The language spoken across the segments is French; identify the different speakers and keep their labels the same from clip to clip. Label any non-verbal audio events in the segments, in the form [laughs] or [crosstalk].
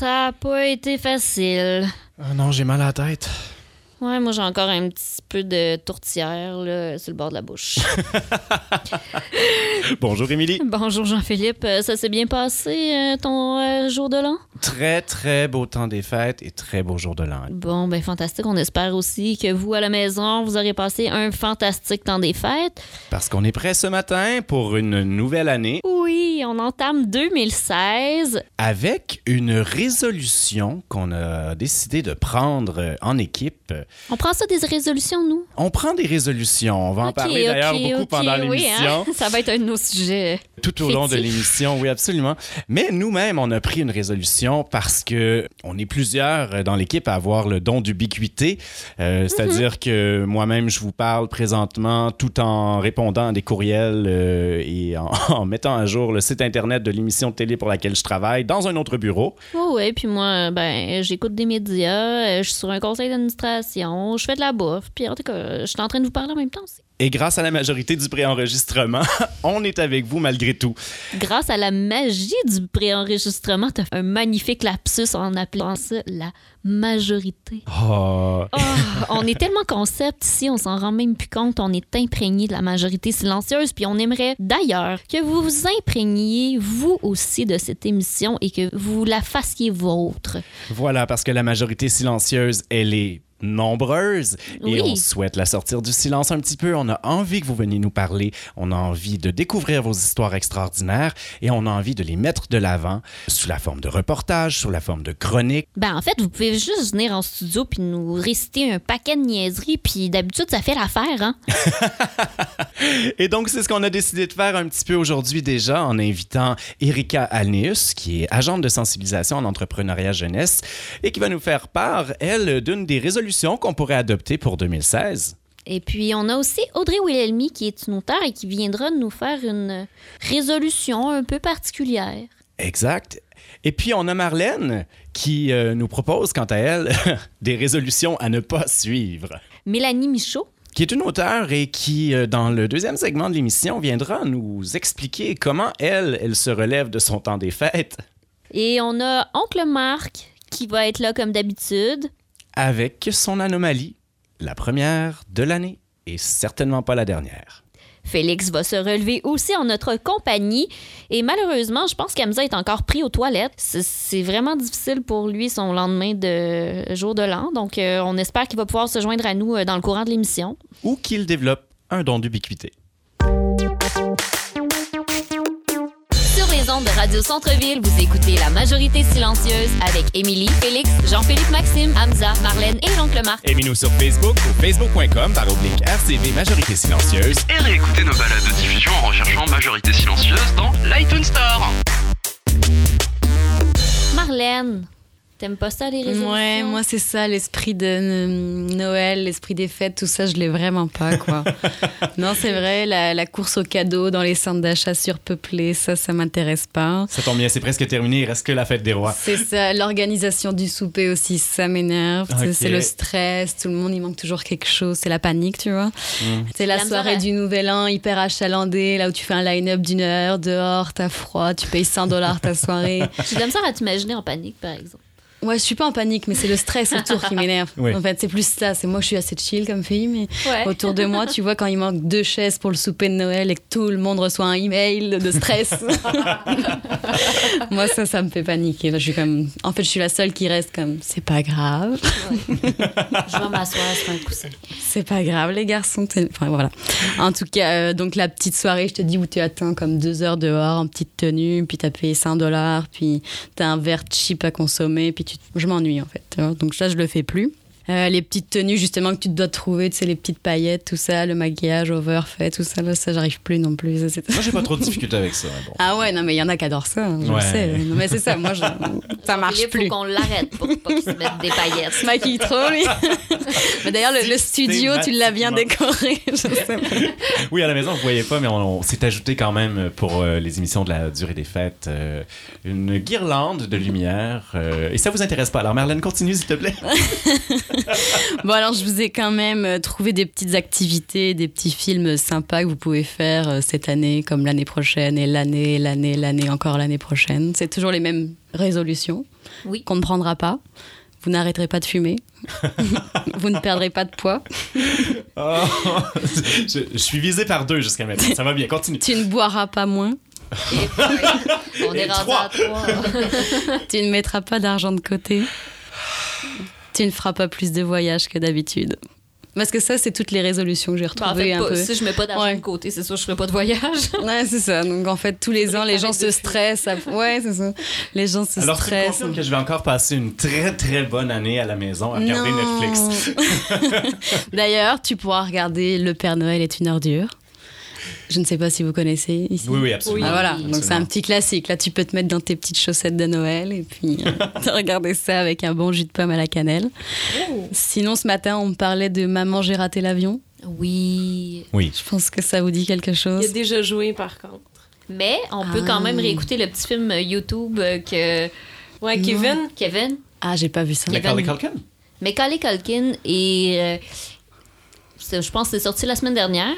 Speaker 1: ça a pas été facile.
Speaker 2: Ah non, j'ai mal à la tête.
Speaker 1: Ouais, moi j'ai encore un petit peu de tourtière là, sur le bord de la bouche. [laughs]
Speaker 2: Bonjour, Émilie.
Speaker 1: Bonjour Jean-Philippe, Euh, ça s'est bien passé euh, ton euh, jour de l'an?
Speaker 2: Très, très beau temps des fêtes et très beau jour de l'an.
Speaker 1: Bon, ben fantastique. On espère aussi que vous à la maison, vous aurez passé un fantastique temps des fêtes.
Speaker 2: Parce qu'on est prêt ce matin pour une nouvelle année
Speaker 1: Oui, on entame 2016.
Speaker 2: avec une résolution qu'on a décidé de prendre en équipe.
Speaker 1: On prend ça des résolutions, nous?
Speaker 2: On prend des résolutions. On va en parler d'ailleurs beaucoup pendant
Speaker 1: oui,
Speaker 2: l'émission.
Speaker 1: hein? [laughs] Ça va être un de nos sujets.
Speaker 2: Tout au long de l'émission, oui, absolument. Mais nous-mêmes, on a pris une résolution parce que on est plusieurs dans l'équipe à avoir le don d'ubiquité. Euh, C'est-à-dire que moi-même, je vous parle présentement tout en répondant à des courriels euh, et en, [laughs] en mettant à jour le site Internet de l'émission de télé pour laquelle je travaille dans un autre bureau.
Speaker 1: Oh ouais, puis moi, ben, j'écoute des médias, euh, je suis sur un conseil d'administration, je fais de la bouffe, puis en tout cas, je suis en train de vous parler en même temps aussi.
Speaker 2: Et grâce à la majorité du préenregistrement, [laughs] on est avec vous malgré tout.
Speaker 1: Grâce à la magie du préenregistrement, t'as fait un magnifique lapsus en appelant ça la majorité.
Speaker 2: Oh.
Speaker 1: Oh, on est tellement concept ici, on s'en rend même plus compte. On est imprégné de la majorité silencieuse. Puis on aimerait d'ailleurs que vous vous imprégniez, vous aussi, de cette émission et que vous la fassiez vôtre.
Speaker 2: Voilà, parce que la majorité silencieuse, elle est nombreuse et
Speaker 1: Oui.
Speaker 2: on souhaite la sortir du silence un petit peu. On a envie que vous veniez nous parler. On a envie de découvrir vos histoires extraordinaires et on a envie de les mettre de l'avant sous la forme de reportages, sous la forme de chroniques.
Speaker 1: Ben, en fait, vous pouvez juste venir en studio puis nous réciter un paquet de niaiseries. Puis d'habitude, ça fait l'affaire, hein? [laughs]
Speaker 2: Et donc, c'est ce qu'on a décidé de faire un petit peu aujourd'hui déjà en invitant Erika Alneus, qui est agente de sensibilisation en entrepreneuriat jeunesse et qui va nous faire part, elle, d'une des résolutions qu'on pourrait adopter pour 2016.
Speaker 1: Et puis, on a aussi Audrey Wilhelmy, qui est une auteure et qui viendra nous faire une résolution un peu particulière.
Speaker 2: Exact. Et puis, on a Marlène qui euh, nous propose, quant à elle, [laughs] des résolutions à ne pas suivre.
Speaker 1: Mélanie Michaud,
Speaker 2: Qui est une auteure et qui, euh, dans le deuxième segment de l'émission, viendra nous expliquer comment elle, elle se relève de son temps des fêtes
Speaker 1: Et on a Oncle Marc qui va être là comme d'habitude.
Speaker 2: Avec son anomalie, la première de l'année et certainement pas la dernière.
Speaker 1: Félix va se relever aussi en notre compagnie. Et malheureusement, je pense qu'Amza est encore pris aux toilettes. C'est- vraiment difficile pour lui son lendemain de jour de l'an. Donc, euh, on espère qu'il va pouvoir se joindre à nous euh, dans le courant de l'émission.
Speaker 2: Ou qu'il développe un don d'ubiquité.
Speaker 1: Les ondes de Radio Centre-Ville, vous écoutez La Majorité Silencieuse avec Émilie, Félix, Jean-Philippe Maxime, Hamza, Marlène et l'oncle Marc.
Speaker 2: Aimez-nous sur Facebook ou facebook.com par oblique RCV Majorité Silencieuse.
Speaker 3: et réécouter nos balades de diffusion en recherchant Majorité Silencieuse dans l'iTunes Store.
Speaker 1: Marlène, t'aimes pas ça les résolutions?
Speaker 4: Ouais, moi c'est ça, l'esprit de euh, Noël, l'esprit des fêtes, tout ça, je l'ai vraiment pas, quoi. [laughs] non, c'est vrai, la, la course aux cadeaux dans les centres d'achat surpeuplés, ça, ça m'intéresse pas.
Speaker 2: Ça tombe bien, c'est presque terminé, il reste que la fête des rois.
Speaker 4: C'est ça, l'organisation du souper aussi, ça m'énerve. C'est- le stress, tout le monde, il manque toujours quelque chose, c'est la panique, tu vois. C'est la soirée du Nouvel An hyper achalandée, là où tu fais un line-up d'une heure, dehors, t'as froid, tu payes 100 dollars ta soirée.
Speaker 1: J'ai la misère à t'imaginer en panique, par exemple.
Speaker 4: Ouais, je suis pas en panique, mais c'est le stress autour qui m'énerve. [laughs]
Speaker 2: Oui.
Speaker 4: En fait, c'est plus ça. C'est moi, je suis assez chill comme fille, mais
Speaker 1: Ouais.
Speaker 4: autour de moi, tu vois, quand il manque deux chaises pour le souper de Noël et que tout le monde reçoit un email de stress. [laughs] moi, ça, ça me fait paniquer. Je suis comme, en fait, je suis la seule qui reste comme, c'est pas grave, [laughs]
Speaker 1: Je vais m'asseoir sur un coussin.
Speaker 4: c'est pas grave, les garçons. Enfin, voilà. En tout cas, euh, donc la petite soirée, je te dis, où tu attends comme deux heures dehors en petite tenue, puis t'as payé 100 dollars, puis t'as un verre cheap à consommer, puis je m'ennuie en fait. Donc ça, je le fais plus. Euh, les petites tenues justement que tu dois trouver, tu sais, les petites paillettes, tout ça, le maquillage overfait, tout ça, là, ça, j'arrive plus non plus. Ça,
Speaker 2: Moi, j'ai pas [laughs] trop de difficultés avec ça. bon.
Speaker 4: Ah ouais, non, mais il y en a qui adorent ça, hein, je
Speaker 2: Ouais.
Speaker 4: le sais. Non, mais c'est ça, moi, je- [laughs] ça marche
Speaker 1: Il
Speaker 4: plus.
Speaker 1: faut qu'on l'arrête pour pas qu'il se mette des paillettes.
Speaker 4: se maquille trop, lui. [laughs] mais d'ailleurs, le, le studio, tu l'as bien décoré. je sais pas.
Speaker 2: Oui, à la maison, vous voyez pas, mais on, on s'est ajouté quand même pour euh, les émissions de la durée des fêtes euh, une guirlande de lumière. euh, et ça vous intéresse pas. Alors, Marlène, continue, s'il te plaît. [laughs]
Speaker 4: Bon, alors, je vous ai quand même euh, trouvé des petites activités, des petits films sympas que vous pouvez faire euh, cette année, comme l'année prochaine, et l'année, l'année, l'année, encore l'année prochaine. C'est toujours les mêmes résolution
Speaker 1: Oui.
Speaker 4: qu'on ne prendra pas. Vous n'arrêterez pas de fumer. [laughs] vous ne perdrez pas de poids. [laughs]
Speaker 2: Oh, je, je suis visé par deux jusqu'à maintenant. Ça va bien, continue.
Speaker 4: Tu ne boiras pas moins.
Speaker 1: On est
Speaker 2: Et
Speaker 1: rendu
Speaker 2: trois.
Speaker 1: à trois.
Speaker 4: Tu ne mettras pas d'argent de côté. Tu ne feras pas plus de voyages que d'habitude. Parce que ça, c'est toutes les résolutions que j'ai
Speaker 1: en
Speaker 4: retrouvées
Speaker 1: fait,
Speaker 4: un
Speaker 1: pas-
Speaker 4: peu.
Speaker 1: si je mets pas d'argent
Speaker 4: Ouais.
Speaker 1: de côté, c'est sûr je ferai pas de voyage. [laughs]
Speaker 4: Ouais, c'est ça. Donc en fait, tous les ans, les gens se stressent. à- Ouais, c'est ça. Les gens se
Speaker 2: Alors,
Speaker 4: stressent.
Speaker 2: confirmes que je vais encore passer une très très bonne année à la maison à regarder
Speaker 4: Non.
Speaker 2: Netflix. [laughs] [laughs]
Speaker 4: D'ailleurs, tu pourras regarder Le Père Noël est une ordure. Je ne sais pas si vous connaissez ici.
Speaker 2: Oui, oui, absolument.
Speaker 4: Ah, voilà, donc c'est un petit classique. Là, tu peux te mettre dans tes petites chaussettes de Noël et puis euh, [laughs] regarder ça avec un bon jus de pomme à la cannelle. Sinon, ce matin, on me parlait de Maman, j'ai raté l'avion.
Speaker 1: Oui.
Speaker 2: Oui.
Speaker 4: Je pense que ça vous dit quelque
Speaker 5: Il
Speaker 4: chose.
Speaker 5: a déjà joué, par contre.
Speaker 1: Mais on peut
Speaker 4: Ah.
Speaker 1: quand même réécouter le petit film YouTube que
Speaker 5: Ouais, Kevin,
Speaker 1: Kevin,
Speaker 4: Ah, j'ai pas vu ça.
Speaker 2: Macaulay Culkin?
Speaker 1: Macaulay Culkin et euh, je pense que c'est sorti la semaine dernière.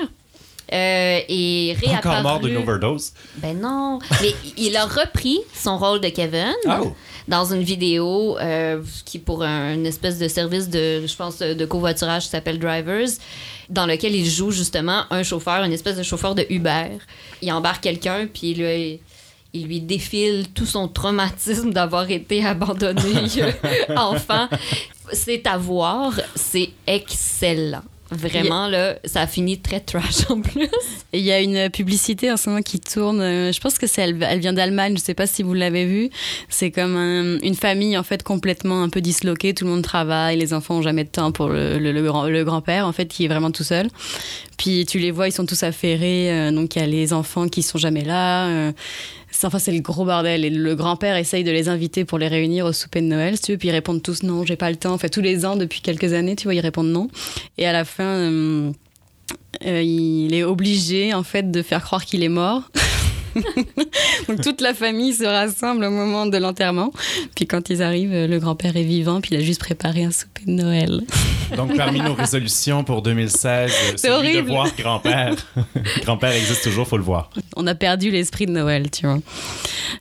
Speaker 1: Euh, et réapparu.
Speaker 2: Encore mort d'une overdose.
Speaker 1: Ben non. Mais il a repris son rôle de Kevin
Speaker 2: Oh.
Speaker 1: dans une vidéo euh, qui pour un, une espèce de service de, je pense, de covoiturage qui s'appelle Drivers, dans lequel il joue justement un chauffeur, une espèce de chauffeur de Uber. Il embarque quelqu'un, puis lui, il lui défile tout son traumatisme d'avoir été abandonné [laughs] [laughs] enfant. C'est à voir, c'est excellent. Vraiment, là, ça a fini très trash en plus.
Speaker 4: Il y a une publicité en ce moment qui tourne. euh, Je pense que c'est elle, elle vient d'Allemagne. Je sais pas si vous l'avez vue. C'est comme un- une famille en fait complètement un peu disloquée. Tout le monde travaille. Les enfants ont jamais de temps pour le, le- le grand, le grand-père en fait qui est vraiment tout seul. Puis tu les vois, ils sont tous affairés. euh, donc il y a les enfants qui sont jamais là. euh, Enfin, c'est le gros bordel. Et le grand-père essaye de les inviter pour les réunir au souper de Noël, si tu veux. Puis ils répondent tous non, j'ai pas le temps. En fait, tous les ans, depuis quelques années, tu vois, ils répondent non. Et à la fin, euh, euh, il est obligé, en fait, de faire croire qu'il est mort. [laughs] [laughs] Donc toute la famille se rassemble au moment de l'enterrement. Puis quand ils arrivent, euh, le grand-père est vivant, puis il a juste préparé un souper de Noël. [laughs]
Speaker 2: Donc, parmi nos résolutions pour 2016, euh,
Speaker 4: C'est
Speaker 2: celui de
Speaker 4: horrible.
Speaker 2: voir grand-père. [laughs] grand-père existe toujours, faut le voir.
Speaker 4: On a perdu l'esprit de Noël, tu vois.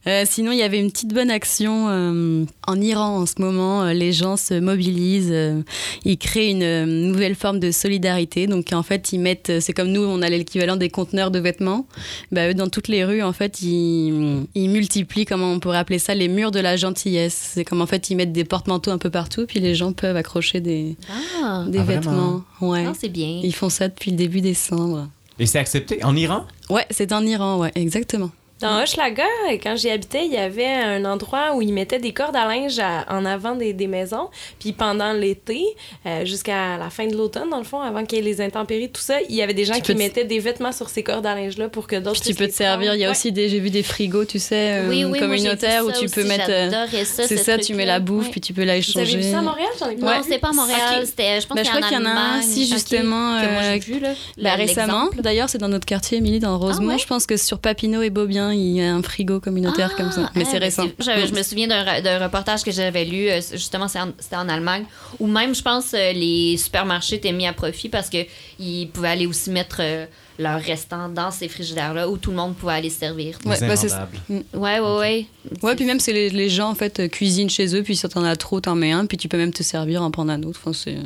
Speaker 4: Euh, sinon, il y avait une petite bonne action euh, en Iran en ce moment. les gens se mobilisent, euh, ils créent une nouvelle forme de solidarité. Donc, en fait, ils mettent, c'est comme nous, on a l'équivalent des conteneurs de vêtements. Bah, eux, dans toutes les rues, en fait, ils, ils multiplient, comment on pourrait appeler ça, les murs de la gentillesse. C'est comme en fait, ils mettent des porte-manteaux un peu partout, puis les gens peuvent accrocher des,
Speaker 1: Ah,
Speaker 4: des
Speaker 2: Ah,
Speaker 4: vêtements. Ouais.
Speaker 1: non, c'est bien.
Speaker 4: Ils font ça depuis le début décembre.
Speaker 2: Et c'est accepté? En Iran?
Speaker 4: Ouais, c'est en Iran, ouais, exactement.
Speaker 5: Dans Hochelaga, quand j'y habitais, il y avait un endroit où ils mettaient des cordes à linge à- en avant des, des maisons. Puis pendant l'été, euh, jusqu'à la fin de l'automne, dans le fond, avant qu'il y ait les intempéries, tout ça, il y avait des gens
Speaker 4: Tu
Speaker 5: qui mettaient des vêtements sur ces cordes à linge-là pour que d'autres
Speaker 4: Puis tu peux te servir. Il y a aussi des, j'ai vu des frigos, tu sais, euh,
Speaker 1: oui,
Speaker 4: communautaires où tu peux mettre. euh, c'est
Speaker 1: ce
Speaker 4: ça, tu mets la bouffe,
Speaker 1: Ouais.
Speaker 4: puis tu peux la
Speaker 5: Vous
Speaker 4: échanger.
Speaker 5: avez vu ça à Montréal? J'en ai pas
Speaker 1: Non, c'est pas à Montréal,
Speaker 5: Ok.
Speaker 1: c'était, je pense
Speaker 4: Ben,
Speaker 1: que
Speaker 4: je
Speaker 1: c'est
Speaker 4: crois qu'il y en a un, si, justement,
Speaker 1: que moi j'ai vu, là.
Speaker 4: Bah, récemment, d'ailleurs, c'est dans notre quartier, Émilie, dans Rosemont.
Speaker 1: ouais?
Speaker 4: Je pense que sur Papineau et Beaubien, il y a un frigo communautaire
Speaker 1: Ah,
Speaker 4: comme ça. Mais
Speaker 1: ah,
Speaker 4: c'est récent.
Speaker 1: Je, je me souviens d'un, re- d'un reportage que j'avais lu, euh, justement, en- c'était en Allemagne, où même, je pense, euh, les supermarchés étaient mis à profit parce qu'ils pouvaient aller aussi mettre euh, leurs restants dans ces frigidaires-là où tout le monde pouvait aller se servir.
Speaker 4: Ouais, bah, c'est-
Speaker 2: invendables.
Speaker 1: Ouais, ouais, ouais.
Speaker 4: Ouais, puis même, c'est les, les gens, en fait, cuisinent chez eux, puis si t'en as trop, t'en mets un, puis tu peux même te servir, en prendre un autre. Enfin, c'est,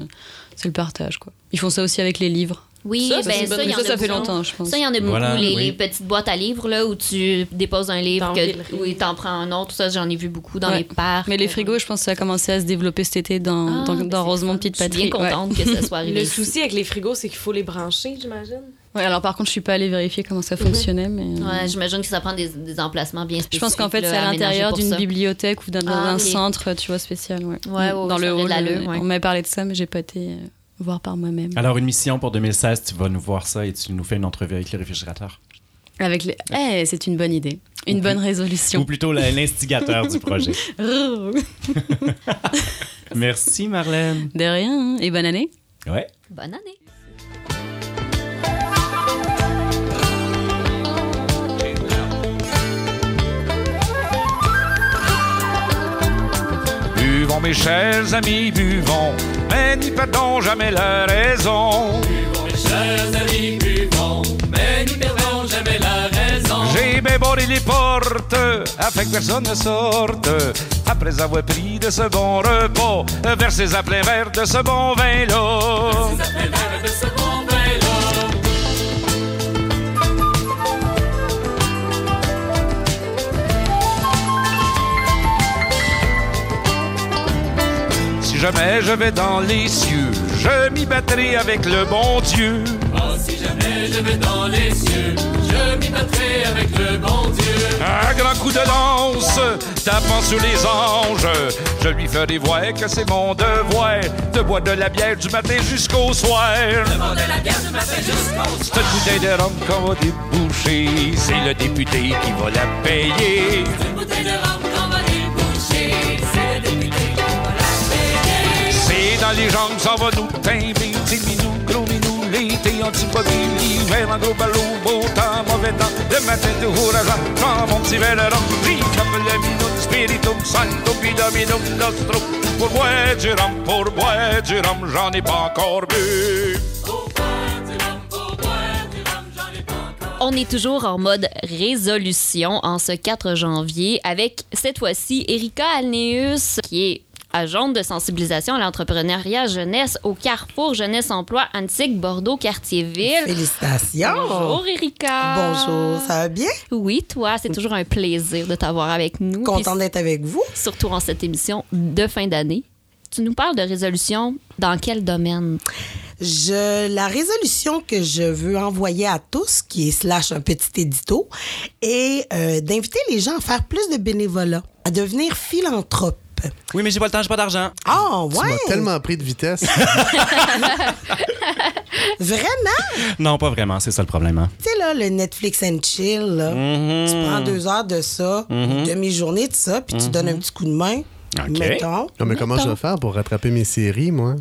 Speaker 4: c'est le partage, quoi. Ils font ça aussi avec les livres.
Speaker 1: Oui,
Speaker 5: Ça, ça,
Speaker 1: ben ça, y en
Speaker 4: ça,
Speaker 1: a
Speaker 4: ça fait
Speaker 1: beaucoup.
Speaker 4: longtemps, je pense.
Speaker 1: Ça, il y en a beaucoup,
Speaker 2: Voilà,
Speaker 1: les,
Speaker 2: oui.
Speaker 1: les petites boîtes à livres, là, où tu déposes un livre, que, oui, t'en prends un autre. Ça, j'en ai vu beaucoup dans
Speaker 4: Ouais.
Speaker 1: les parcs.
Speaker 4: Mais les frigos, je pense que ça a commencé à se développer cet été dans,
Speaker 1: Ah,
Speaker 4: dans,
Speaker 1: ben,
Speaker 4: dans Rosemont. Petite
Speaker 1: Je suis
Speaker 4: Patrie.
Speaker 1: bien
Speaker 4: Ouais.
Speaker 1: contente que ça soit [laughs] arrivé.
Speaker 5: Le souci avec les frigos, c'est qu'il faut les brancher, j'imagine.
Speaker 4: Ouais, alors par contre, je suis pas allée vérifier comment ça fonctionnait, mais. euh,
Speaker 1: Ouais, j'imagine que ça prend des, des emplacements bien
Speaker 4: Je
Speaker 1: spécifiques.
Speaker 4: pense qu'en fait, c'est à l'intérieur d'une bibliothèque ou d'un
Speaker 1: Ah,
Speaker 4: centre, tu vois, spécial. Ouais,
Speaker 1: Ouais, ouais,
Speaker 4: dans le hall. euh. On m'avait parlé de ça, mais j'ai pas été euh, voir par moi-même.
Speaker 2: Alors, une mission pour 2016, tu vas nous voir ça et tu nous fais une entrevue avec les réfrigérateurs?
Speaker 4: Avec les. Eh, c'est une bonne idée. Une
Speaker 2: Ou
Speaker 4: bonne
Speaker 2: plus-
Speaker 4: résolution.
Speaker 2: Ou plutôt l'instigateur du [laughs] projet. [laughs] Merci, Marlène.
Speaker 4: De rien, hein. et bonne année.
Speaker 2: Ouais.
Speaker 1: Bonne année.
Speaker 6: Buvons mes chers amis, buvons, mais n'y perdons jamais la raison. J'ai béboré les portes afin que personne ne sorte. Après avoir pris de ce bon repas, versez à plein verre de ce bon vin-là. Si jamais je vais dans les cieux, je m'y battrai avec le bon Dieu. Un grand coup de lance, tapant sur les anges, je lui ferai voir que c'est mon devoir de boire de la bière du matin jusqu'au soir. De boire de la bière du matin jusqu'au soir. Cette bouteille de rhum qu'on va déboucher, c'est le député qui va la payer. C'est
Speaker 1: On est toujours en mode résolution en ce 4 janvier avec cette fois-ci Erika Alneus qui est agente de sensibilisation à l'entrepreneuriat jeunesse au Carrefour Jeunesse Emploi Antique Bordeaux Quartier-Ville.
Speaker 7: Félicitations.
Speaker 1: Bonjour Erika.
Speaker 7: Bonjour, ça va bien?
Speaker 1: Oui, toi, c'est toujours un plaisir de t'avoir avec nous.
Speaker 7: Content d'être avec vous.
Speaker 1: Surtout en cette émission de fin d'année. Tu nous parles de résolution dans quel domaine?
Speaker 7: Je, la résolution que je veux envoyer à tous, qui est slash un petit édito, est euh, d'inviter les gens à faire plus de bénévolat, à devenir philanthrope.
Speaker 2: Oui, mais j'ai pas le temps, j'ai pas d'argent.
Speaker 7: Ah,
Speaker 8: Tu m'as
Speaker 7: ouais!
Speaker 8: tellement pris de vitesse. [laughs]
Speaker 7: Vraiment?
Speaker 2: Non, pas vraiment, c'est ça le problème. hein.
Speaker 7: Tu sais, là, le Netflix and chill, là,
Speaker 2: Mhm.
Speaker 7: tu prends deux heures de ça, une demi-journée de ça, puis tu donnes un petit coup de main.
Speaker 2: OK.
Speaker 7: Mettons.
Speaker 8: Non, mais comment je vais faire pour rattraper mes séries, moi?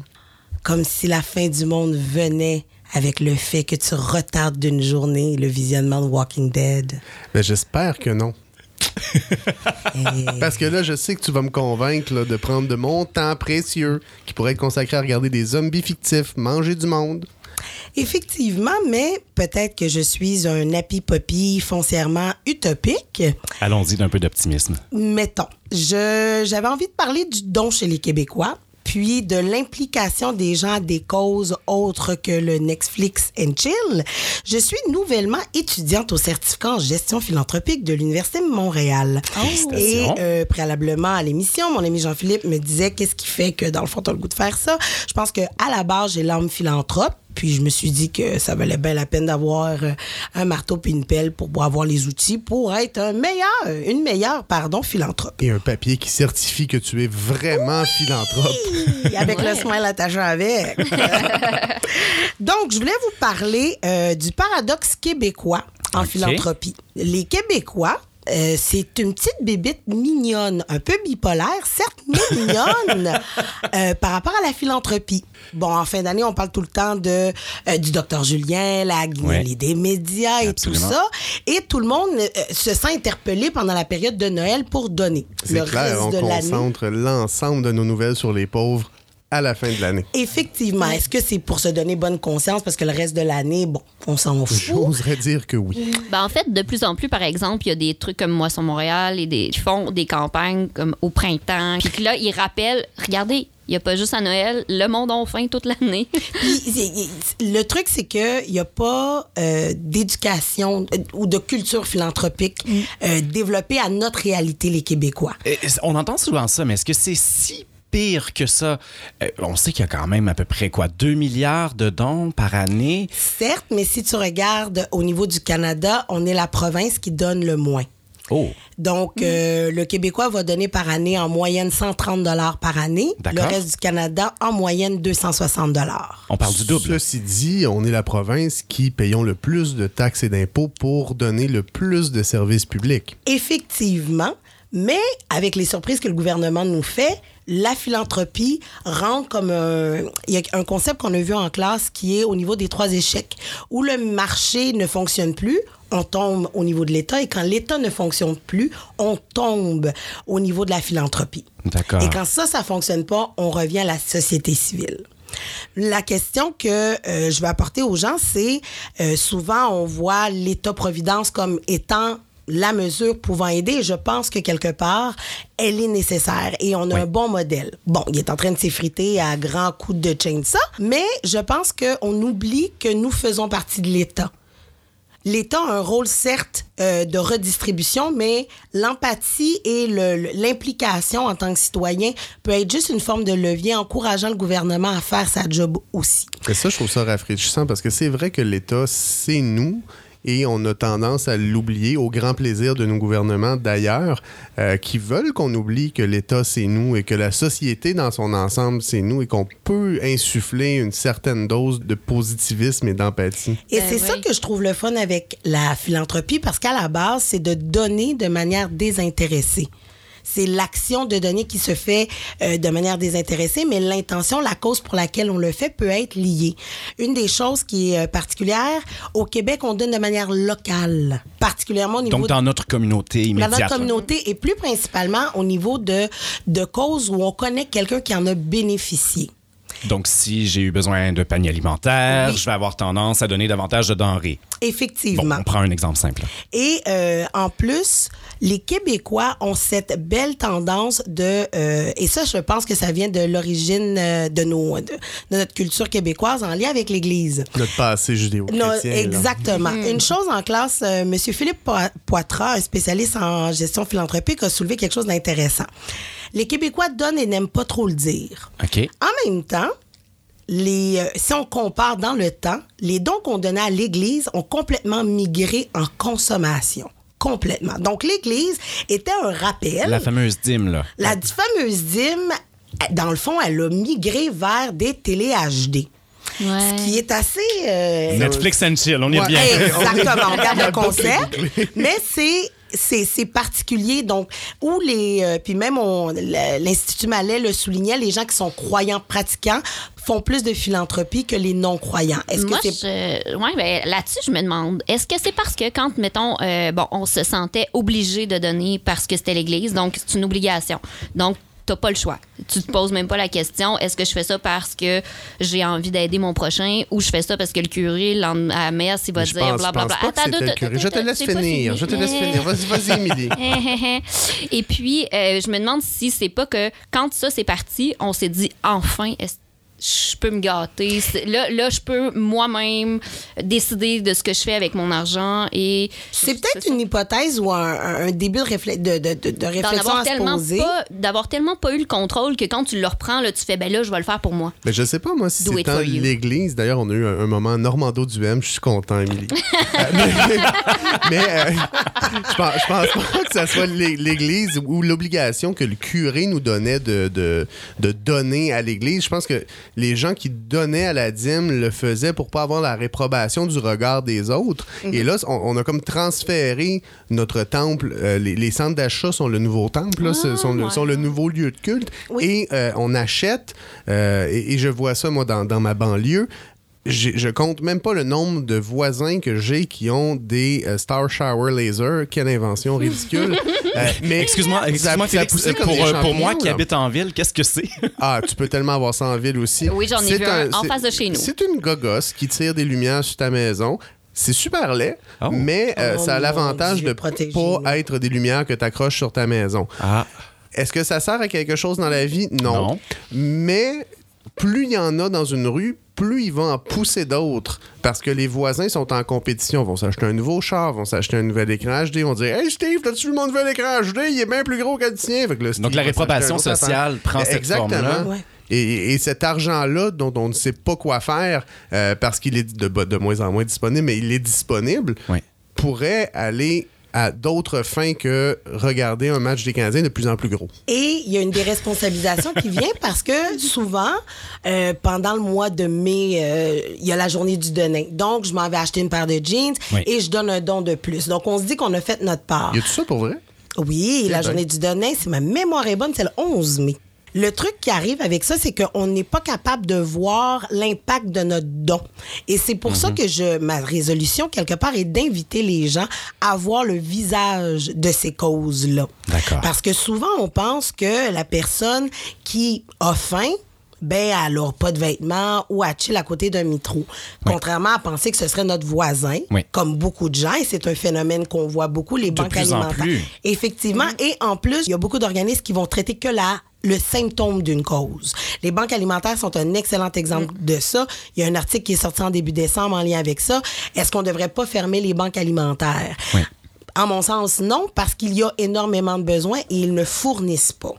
Speaker 7: Comme si la fin du monde venait avec le fait que tu retardes d'une journée le visionnement de Walking Dead.
Speaker 8: Ben, j'espère que non. [laughs] Parce que là, je sais que tu vas me convaincre là, de prendre de mon temps précieux qui pourrait être consacré à regarder des zombies fictifs manger du monde.
Speaker 7: Effectivement, mais peut-être que je suis un happy poppy foncièrement utopique.
Speaker 2: Allons-y d'un peu d'optimisme.
Speaker 7: Mettons, je, j'avais envie de parler du don chez les Québécois, puis de l'implication des gens à des causes autres que le Netflix and Chill. Je suis nouvellement étudiante au certificat en gestion philanthropique de l'Université de Montréal. Et
Speaker 2: Félicitations.
Speaker 7: euh, préalablement à l'émission, mon ami Jean-Philippe me disait qu'est-ce qui fait que dans le fond, tu as le goût de faire ça? Je pense que à la base, j'ai l'âme philanthrope. Puis je me suis dit que ça valait bien la peine d'avoir euh, un marteau puis une pelle pour avoir les outils pour être un meilleur, une meilleure, pardon, philanthrope.
Speaker 8: Et un papier qui certifie que tu es vraiment philanthrope.
Speaker 7: Hi, [laughs] Avec le smile attaché avec. [laughs] Donc, je voulais vous parler euh, du paradoxe québécois en philanthropie. Les Québécois, euh, c'est une petite bébite mignonne, un peu bipolaire, certes, mais [laughs] mignonne euh, par rapport à la philanthropie. Bon, en fin d'année, on parle tout le temps de euh, du docteur Julien, la guignolée
Speaker 2: Ouais.
Speaker 7: des médias et
Speaker 2: Absolument.
Speaker 7: tout ça. Et tout le monde se sent interpellé pendant la période de Noël pour donner.
Speaker 8: C'est
Speaker 7: Le
Speaker 8: clair,
Speaker 7: reste
Speaker 8: on
Speaker 7: de l'année.
Speaker 8: concentre l'ensemble de nos nouvelles sur les pauvres à la fin de l'année.
Speaker 7: Effectivement. Est-ce que c'est pour se donner bonne conscience? Parce que le reste de l'année, bon, on s'en fout?
Speaker 8: J'oserais dire que oui.
Speaker 1: Ben, en fait, de plus en plus, par exemple, il y a des trucs comme Moisson Montréal et des qui font des campagnes comme au printemps. Puis que là, ils rappellent, regardez, il n'y a pas juste à Noël, le monde a faim toute l'année. [laughs]
Speaker 7: Le truc, c'est qu'il n'y a pas euh, d'éducation euh, ou de culture philanthropique euh, développée à notre réalité, les Québécois.
Speaker 2: On entend souvent ça, mais est-ce que c'est si pire que ça? Euh, on sait qu'il y a quand même à peu près quoi, 2 milliards de dons par année.
Speaker 7: Certes, mais si tu regardes au niveau du Canada, on est la province qui donne le moins.
Speaker 2: Oh,
Speaker 7: Donc, euh, le Québécois va donner par année en moyenne 130 dollars par année. Le reste du Canada, en moyenne 260 dollars.
Speaker 2: on parle du double.
Speaker 8: Ceci dit, on est la province qui payons le plus de taxes et d'impôts pour donner le plus de services publics.
Speaker 7: Effectivement, mais avec les surprises que le gouvernement nous fait, la philanthropie rentre comme un... Il y a un concept qu'on a vu en classe qui est au niveau des trois échecs, où le marché ne fonctionne plus, on tombe au niveau de l'État, et quand l'État ne fonctionne plus, on tombe au niveau de la philanthropie.
Speaker 2: D'accord.
Speaker 7: Et quand ça, ça fonctionne pas, on revient à la société civile. La question que euh, je vais apporter aux gens, c'est euh, souvent on voit l'État-providence comme étant la mesure pouvant aider, je pense que quelque part, elle est nécessaire et on a
Speaker 2: Oui.
Speaker 7: un bon modèle. Bon, il est en train de s'effriter à grands coups de chainsaw, mais je pense qu'on oublie que nous faisons partie de l'État. L'État a un rôle, certes, euh, de redistribution, mais l'empathie et le- l'implication en tant que citoyen peut être juste une forme de levier encourageant le gouvernement à faire sa job aussi.
Speaker 8: Et ça, je trouve ça rafraîchissant parce que c'est vrai que l'État, c'est nous. Et on a tendance à l'oublier au grand plaisir de nos gouvernements d'ailleurs, euh, qui veulent qu'on oublie que l'État, c'est nous et que la société dans son ensemble, c'est nous et qu'on peut insuffler une certaine dose de positivisme et d'empathie.
Speaker 7: Et
Speaker 1: Ben
Speaker 7: c'est ça que je trouve le fun avec la philanthropie, parce qu'à la base, c'est de donner de manière désintéressée. C'est l'action de donner qui se fait euh, de manière désintéressée, mais l'intention, la cause pour laquelle on le fait peut être liée. Une des choses qui est euh, particulière, au Québec, on donne de manière locale, particulièrement au niveau
Speaker 2: Donc, dans notre communauté
Speaker 7: dans
Speaker 2: immédiate.
Speaker 7: notre communauté et plus principalement au niveau de, de causes où on connaît quelqu'un qui en a bénéficié.
Speaker 2: Donc, si j'ai eu besoin de panier alimentaire,
Speaker 7: Oui.
Speaker 2: je vais avoir tendance à donner davantage de denrées. Bon,
Speaker 7: Effectivement.
Speaker 2: on prend un exemple simple.
Speaker 7: Et euh, en plus, les Québécois ont cette belle tendance de, euh, et ça, je pense que ça vient de l'origine euh, de, nos, de, de notre culture québécoise en lien avec l'Église.
Speaker 8: Notre passé judéo-chrétien.
Speaker 7: exactement. Une chose en classe, euh, M. Philippe Po- Poitras, un spécialiste en gestion philanthropique, a soulevé quelque chose d'intéressant. Les Québécois donnent et n'aiment pas trop le dire.
Speaker 2: OK?
Speaker 7: En même temps, les, euh, si on compare dans le temps, les dons qu'on donnait à l'Église ont complètement migré en consommation. Complètement. Donc, l'Église était un rappel.
Speaker 2: La fameuse dîme, là.
Speaker 7: La fameuse dîme, dans le fond, elle a migré vers des télé HD.
Speaker 1: Ouais.
Speaker 7: Ce qui est assez... euh,
Speaker 2: Netflix and chill, on est
Speaker 8: Ouais.
Speaker 2: bien.
Speaker 7: Exactement, on garde le [laughs] concept. Mais c'est c'est particulier donc où les euh, puis même l'institut Malais le soulignait les gens qui sont croyants pratiquants font plus de philanthropie que les non croyants. Est-ce que c'est
Speaker 1: je- ouais, ben, là-dessus, je me demande, est-ce que c'est parce que quand, mettons, euh, bon, on se sentait obligé de donner parce que c'était l'Église, donc c'est une obligation. Donc, t'as pas le choix. Tu te poses même pas la question, est-ce que je fais ça parce que j'ai envie d'aider mon prochain ou je fais ça parce que le curé, à la messe, il va
Speaker 8: je
Speaker 1: dire blablabla.
Speaker 8: Je te laisse finir.
Speaker 1: fini.
Speaker 8: Je te laisse finir. Vas-y, vas-y, [laughs] Émilie.
Speaker 1: Et puis, euh, je me demande si c'est pas que quand ça c'est parti, on s'est dit enfin, est-ce je peux me gâter. C'est- Là, là, je peux moi-même décider de ce que je fais avec mon argent et
Speaker 7: c'est peut-être une hypothèse ou un, un- début de, réflé- de, de, de- de
Speaker 1: d'en
Speaker 7: réflexion à se
Speaker 1: tellement
Speaker 7: poser.
Speaker 1: pas d'avoir tellement pas eu le contrôle que quand tu le reprends là, tu fais ben là, je vais le faire pour moi.
Speaker 8: Mais je sais pas, moi, si
Speaker 1: Do
Speaker 8: c'est l'église. D'ailleurs, on a eu un, un moment Normando du M. Je suis content, Émilie. [laughs] Euh, mais [laughs] mais, euh, je, pense, je pense pas que ça soit l'é- l'église ou l'obligation que le curé nous donnait de, de, de donner à l'église. Je pense que les gens qui donnaient à la dîme le faisaient pour pas avoir la réprobation du regard des autres. Et là, on, on a comme transféré notre temple. euh, les, les centres d'achat sont le nouveau temple, là, ce sont, le,
Speaker 1: ouais.
Speaker 8: sont le nouveau lieu de culte. Et euh, on achète, euh, et, et je vois ça, moi, dans, dans ma banlieue. Je compte même pas le nombre de voisins que j'ai qui ont des euh, Star Shower Laser. Quelle invention ridicule. [laughs] Euh, mais
Speaker 2: Excuse-moi,
Speaker 8: ça-
Speaker 2: excuse-moi, Félix, pour, euh, pour moi qui
Speaker 8: là.
Speaker 2: habite en ville, qu'est-ce que c'est? [laughs]
Speaker 8: Ah, tu peux tellement avoir ça en ville aussi.
Speaker 1: Oui, j'en ai
Speaker 8: C'est
Speaker 1: vu un en face de chez nous.
Speaker 8: C'est une gogosse qui tire des lumières sur ta maison. C'est super laid,
Speaker 2: Oh.
Speaker 8: mais euh,
Speaker 7: Oh
Speaker 8: ça a l'avantage de
Speaker 7: protégez-nous.
Speaker 8: pas être des lumières que tu accroches sur ta maison.
Speaker 2: Ah,
Speaker 8: Est-ce que ça sert à quelque chose dans la vie? Non.
Speaker 2: Non.
Speaker 8: Mais plus il y en a dans une rue, plus il va en pousser d'autres. Parce que les voisins sont en compétition. Vont s'acheter un nouveau char, vont s'acheter un nouvel écran HD. Ils vont dire Hey Steve, t'as-tu vu mon nouvel écran HD? Il est bien plus gros que le tien. Fait que là, Steve
Speaker 2: Donc, la réprobation sociale
Speaker 8: affaire.
Speaker 2: prend cette
Speaker 8: Exactement.
Speaker 2: forme-là.
Speaker 7: Ouais.
Speaker 8: Et, et cet argent-là, dont on ne sait pas quoi faire, euh, parce qu'il est de, de moins en moins disponible, mais il est disponible,
Speaker 2: Oui.
Speaker 8: pourrait aller à d'autres fins que regarder un match des Canadiens de plus en plus gros.
Speaker 7: Et il y a une déresponsabilisation qui vient [laughs] parce que souvent, euh, pendant le mois de mai, euh, il y a la journée du donner. Donc, je m'en vais acheter une paire de jeans
Speaker 2: Oui.
Speaker 7: et je donne un don de plus. Donc, on se dit qu'on a fait notre part.
Speaker 8: Y a tout ça pour vrai?
Speaker 7: Oui, la
Speaker 8: bien.
Speaker 7: journée du donner, si ma mémoire est bonne, c'est le 11 mai. Le truc qui arrive avec ça, c'est qu'on n'est pas capable de voir l'impact de notre don. Et c'est pour ça que je, ma résolution, quelque part, est d'inviter les gens à voir le visage de ces causes-là.
Speaker 2: D'accord.
Speaker 7: Parce que souvent, on pense que la personne qui a faim, ben elle a pas de vêtements ou elle chill à côté d'un métro. Contrairement à penser que ce serait notre voisin,
Speaker 2: Oui.
Speaker 7: comme beaucoup de gens, et c'est un phénomène qu'on voit beaucoup, les banques
Speaker 2: plus en
Speaker 7: alimentaires.
Speaker 2: plus.
Speaker 7: Effectivement, et en plus, il y a beaucoup d'organismes qui vont traiter que la le symptôme d'une cause. Les banques alimentaires sont un excellent exemple de ça. Il y a un article qui est sorti en début décembre en lien avec ça. Est-ce qu'on ne devrait pas fermer les banques alimentaires?
Speaker 2: Oui.
Speaker 7: En mon sens, non, parce qu'il y a énormément de besoins et ils ne fournissent pas.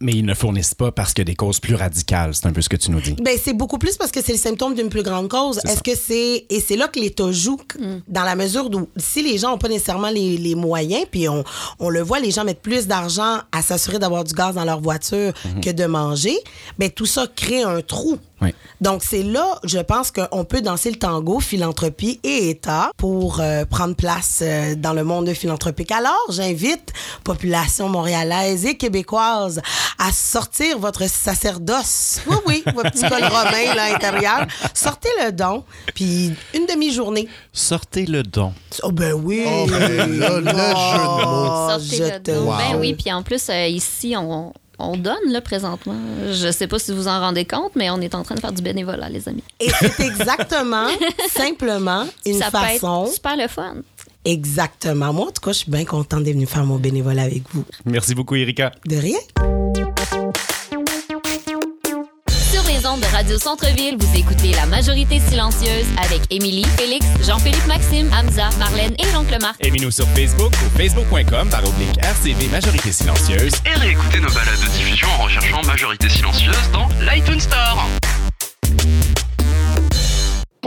Speaker 2: Mais ils ne fournissent pas parce qu'il y a des causes plus radicales. C'est un peu ce que tu nous dis.
Speaker 7: Ben, c'est beaucoup plus parce que c'est le symptôme d'une plus grande cause.
Speaker 2: C'est
Speaker 7: Est-ce que c'est. Et c'est là que l'État joue, dans la mesure où si les gens n'ont pas nécessairement les, les moyens, puis on, on le voit, les gens mettent plus d'argent à s'assurer d'avoir du gaz dans leur voiture que de manger, ben, tout ça crée un trou.
Speaker 2: Oui.
Speaker 7: Donc, c'est là, je pense qu'on peut danser le tango, philanthropie et État pour euh, prendre place euh, dans le monde philanthropique. Alors, j'invite population montréalaise et québécoise à sortir votre sacerdoce. Oui, oui, [laughs] votre petit col romain là, intérieur. Sortez le don, puis une demi-journée.
Speaker 2: Sortez le don.
Speaker 7: Oh, ben oui.
Speaker 8: Oh, ben là, le jeu de mots.
Speaker 7: Oh,
Speaker 1: Sortez
Speaker 7: je
Speaker 1: le
Speaker 7: te-
Speaker 1: dos.
Speaker 8: Wow.
Speaker 1: Ben oui, puis en plus, euh, ici, on, on donne là, présentement. Je sais pas si vous en rendez compte, mais on est en train de faire du bénévolat, les amis.
Speaker 7: Et c'est [laughs] exactement, simplement, une
Speaker 1: Ça peut
Speaker 7: façon.
Speaker 1: être super le fun.
Speaker 7: Exactement. Moi, en tout cas, je suis bien contente d'être venue faire mon bénévolat avec vous.
Speaker 2: Merci beaucoup, Erika.
Speaker 7: De rien.
Speaker 1: Ondes de Radio Centre-Ville, vous écoutez La Majorité Silencieuse avec Émilie, Félix, Jean-Philippe Maxime, Hamza, Marlène et l'oncle Marc.
Speaker 2: Aimez-nous sur Facebook ou facebook.com par oblique RCV Majorité Silencieuse.
Speaker 3: Et réécoutez nos balades de diffusion en recherchant Majorité Silencieuse dans l'iTunes Store.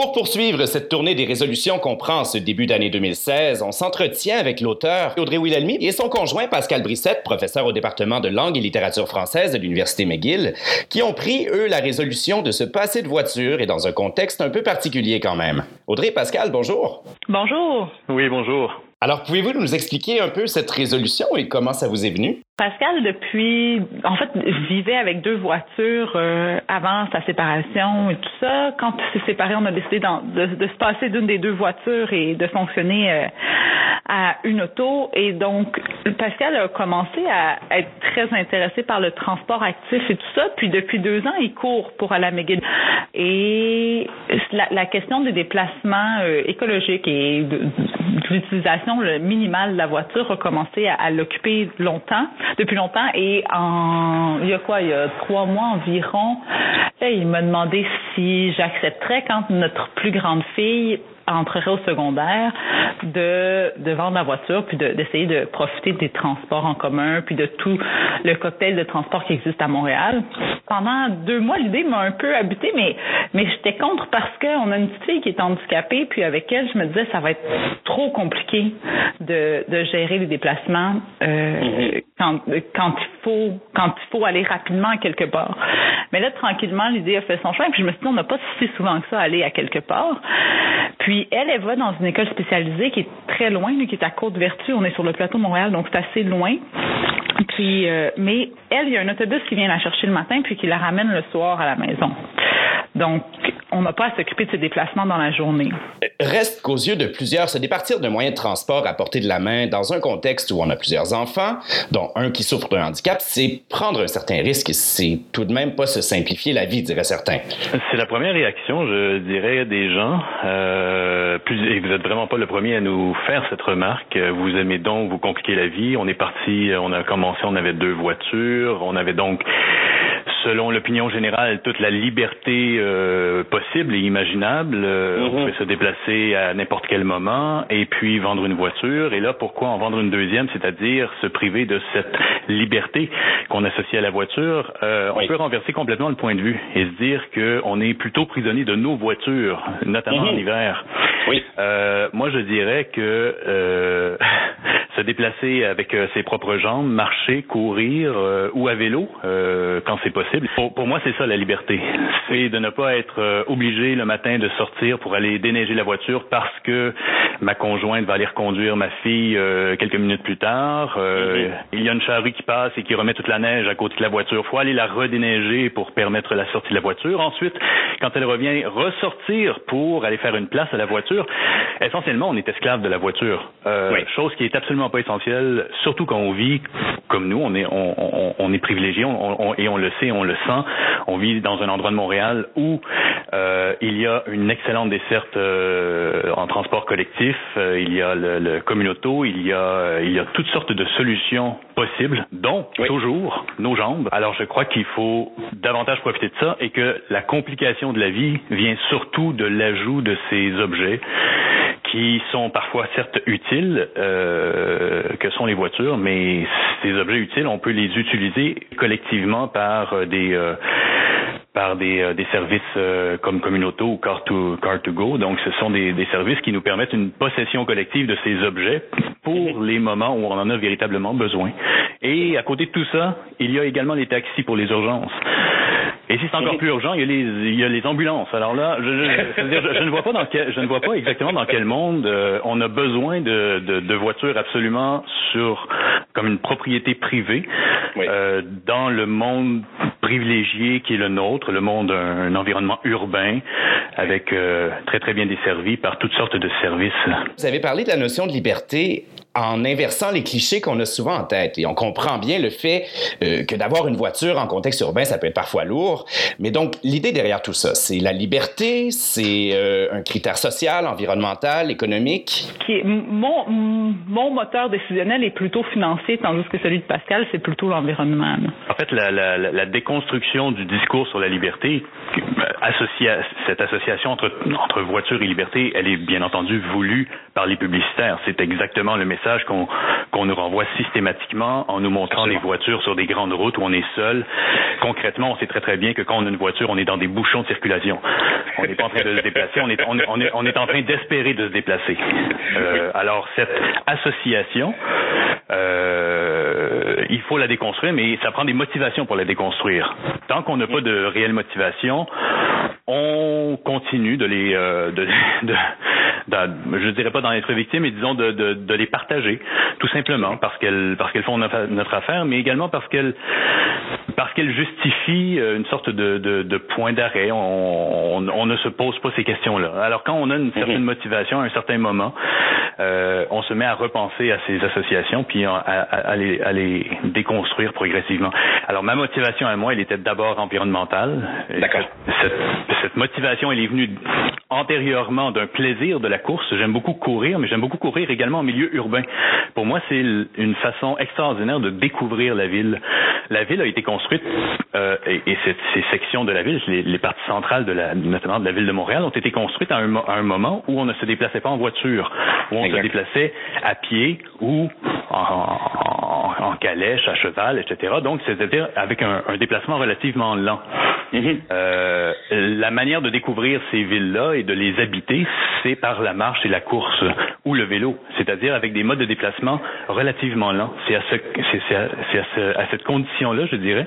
Speaker 2: Pour poursuivre cette tournée des résolutions qu'on prend en ce début d'année 2016, on s'entretient avec l'auteur Audrey Wilhelmy et son conjoint Pascal Brissette, professeur au département de langue et littérature française de l'Université McGill, qui ont pris, eux, la résolution de se passer de voiture et dans un contexte un peu particulier quand même. Audrey Pascal, bonjour.
Speaker 9: Bonjour.
Speaker 3: Oui, bonjour.
Speaker 2: Alors, pouvez-vous nous expliquer un peu cette résolution et comment ça vous est venu?
Speaker 9: Pascal, depuis, en fait, vivait avec deux voitures euh, avant sa séparation et tout ça. Quand il s'est séparé, on a décidé de, de se passer d'une des deux voitures et de fonctionner euh, à une auto. Et donc, Pascal a commencé à être très intéressé par le transport actif et tout ça. Puis depuis deux ans, il court pour aller à McGill. Et la, la question des déplacements euh, écologiques et de, l'utilisation le minimale de la voiture a commencé à l'occuper longtemps, depuis longtemps. Et en, il y a quoi, il y a trois mois environ, là, il m'a demandé si j'accepterais quand notre plus grande fille entrerait au secondaire de, de vendre la voiture puis de- d'essayer de, profiter des transports en commun puis de tout le cocktail de transport qui existe à Montréal. Pendant deux mois, l'idée m'a un peu habité, mais, mais j'étais contre parce qu'on a une petite fille qui est handicapée puis avec elle, je me disais ça va être trop compliqué de, de gérer les déplacements euh, quand, quand il faut quand il faut aller rapidement à quelque part. Mais là, tranquillement, l'idée a fait son chemin. Puis je me suis dit, on n'a pas si souvent que ça à aller à quelque part. Puis elle, elle va dans une école spécialisée qui est très loin, qui est à Côte-Vertu. On est sur le plateau Montréal, donc c'est assez loin. Puis, euh, mais elle, il y a un autobus qui vient la chercher le matin puis qui la ramène le soir à la maison. Donc, on n'a pas à s'occuper de ses déplacements dans la journée.
Speaker 2: Reste qu'aux yeux de plusieurs, se départir d'un moyen de transport à portée de la main dans un contexte où on a plusieurs enfants, dont un qui souffre d'un handicap, c'est prendre un certain risque. C'est tout de même pas se simplifier la vie, diraient certains.
Speaker 10: C'est la première réaction, je dirais, des gens. Euh, plus, et vous êtes vraiment pas le premier à nous faire cette remarque. Vous aimez donc vous compliquer la vie. On est parti, on a commencé, on avait deux voitures, on avait donc selon l'opinion générale, toute la liberté euh, possible et imaginable. Euh, On pouvait se déplacer à n'importe quel moment et puis vendre une voiture. Et là, pourquoi en vendre une deuxième, c'est-à-dire se priver de cette liberté qu'on associe à la voiture? Euh, On peut renverser complètement le point de vue et se dire qu'on est plutôt prisonnier de nos voitures, notamment en hiver.
Speaker 2: Oui.
Speaker 10: Euh, moi, je dirais que euh, [laughs] se déplacer avec euh, ses propres jambes, marcher, courir euh, ou à vélo, euh, quand c'est possible. Pour, pour moi, c'est ça la liberté. C'est de ne pas être euh, obligé le matin de sortir pour aller déneiger la voiture parce que ma conjointe va aller reconduire ma fille euh, quelques minutes plus tard. Euh, Il y a une charrue qui passe et qui remet toute la neige à côté de la voiture. faut aller la redéneiger pour permettre la sortie de la voiture. Ensuite, quand elle revient, ressortir pour aller faire une place à la voiture. Essentiellement, on est esclave de la voiture. Chose qui est absolument pas essentiel, surtout quand on vit comme nous, on est, on, on, on est privilégié et on le sait, on le sent. On vit dans un endroit de Montréal où euh, il y a une excellente desserte euh, en transport collectif, euh, il y a le, le communauto, il y a, il y a toutes sortes de solutions possibles, dont toujours nos jambes. Alors je crois qu'il faut davantage profiter de ça et que la complication de la vie vient surtout de l'ajout de ces objets qui sont parfois certes utiles, euh, que sont les voitures, mais ces objets utiles, on peut les utiliser collectivement par euh, des euh, par des, euh, des services euh, comme Communauto ou car to, car to Go. Donc, ce sont des, des services qui nous permettent une possession collective de ces objets pour les moments où on en a véritablement besoin. Et à côté de tout ça, il y a également les taxis pour les urgences. Et si c'est encore plus urgent, il y a les, il y a les ambulances. Alors là, je, je, c'est-à-dire, je- je ne vois pas dans quel, je ne vois pas exactement dans quel monde euh, on a besoin de, de, de voitures absolument sur comme une propriété privée euh, dans le monde privilégié qui est le nôtre, le monde un, un environnement urbain avec euh, très très bien desservi par toutes sortes de services.
Speaker 11: Vous avez parlé de la notion de liberté en inversant les clichés qu'on a souvent en tête. Et on comprend bien le fait euh, que d'avoir une voiture en contexte urbain, ça peut être parfois lourd. Mais donc, l'idée derrière tout ça, c'est la liberté, c'est euh, un critère social, environnemental, économique.
Speaker 9: qui est mon, mon moteur décisionnel est plutôt financier, tandis que celui de Pascal, c'est plutôt l'environnement.
Speaker 10: En fait, la, la, la- la déconstruction du discours sur la liberté, euh, associa- cette association entre, entre voiture et liberté, elle est bien entendu voulue par les publicitaires. C'est exactement le message qu'on nous renvoie systématiquement en nous montrant des voitures sur des grandes routes où on est seul. Concrètement, on sait très très bien que quand on a une voiture, on est dans des bouchons de circulation. On n'est pas en train de se déplacer, on est, on est, on est, on est en train d'espérer de se déplacer. Euh, alors, cette association, euh, il faut la déconstruire, mais ça prend des motivations pour la déconstruire. Tant qu'on n'a pas de réelle motivation, on continue de les, euh, de, [laughs] de, de- je dirais pas d'en être victime, mais disons de, de, de les partager, tout simplement parce qu'elles, parce qu'elles font notre, affaire, mais également parce qu'elles, parce qu'elles justifient euh, une sorte de, de, de point d'arrêt. On, on, on ne se pose pas ces questions-là. Alors quand on a une certaine motivation à un certain moment, euh, on se met à repenser à ces associations puis à, à- à les, à les déconstruire progressivement. Alors ma motivation à moi, elle était d'abord environnementale. D'accord. Cette, cette motivation, elle est venue antérieurement d'un plaisir de la course. J'aime beaucoup courir, mais j'aime beaucoup courir également en milieu urbain. Pour moi, c'est une façon extraordinaire de découvrir la ville. La ville a été construite euh, et, et cette- ces sections de la ville, les, les parties centrales de la, notamment de la ville de Montréal, ont été construites à un, mo- à un moment où on ne se déplaçait pas en voiture, où on se déplaçait à pied ou en, en- en calèche, à cheval, etc. Donc, c'est-à-dire avec un, un déplacement relativement lent. Euh, la manière de découvrir ces villes-là et de les habiter, c'est par la marche et la course ou le vélo, c'est-à-dire avec des modes de déplacement relativement lents. C'est à, ce, c'est, c'est à, c'est à ce- à cette condition-là, je dirais,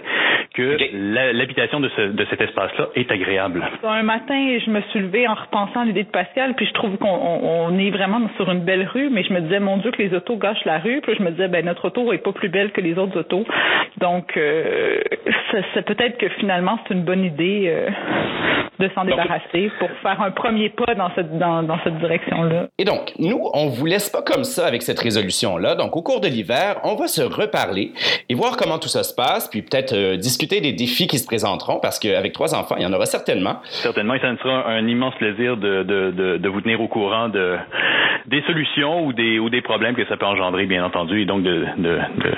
Speaker 10: que la- l'habitation de, ce, de cet espace-là est agréable.
Speaker 9: Un matin, je me suis levée en repensant à l'idée de Pascal, puis je trouve qu'on on- on est vraiment sur une belle rue, mais je me disais, mon Dieu, que les autos gâchent la rue. Puis je me disais, ben notre auto est pas plus belle que les autres autos. Donc, euh, c'est peut-être que finalement, c'est une bonne idée euh, de s'en débarrasser pour faire un premier pas dans cette, dans, dans cette direction-là.
Speaker 11: Et donc, nous, on vous laisse pas comme ça avec cette résolution-là. Donc, au cours de l'hiver, on va se reparler et voir comment tout ça se passe, puis peut-être euh, discuter des défis qui se présenteront, parce qu'avec trois enfants, il y en aura certainement.
Speaker 10: Certainement, et ça me sera un immense plaisir de, de, de, de vous tenir au courant de, des solutions ou des, ou des problèmes que ça peut engendrer, bien entendu, et donc de, de, de,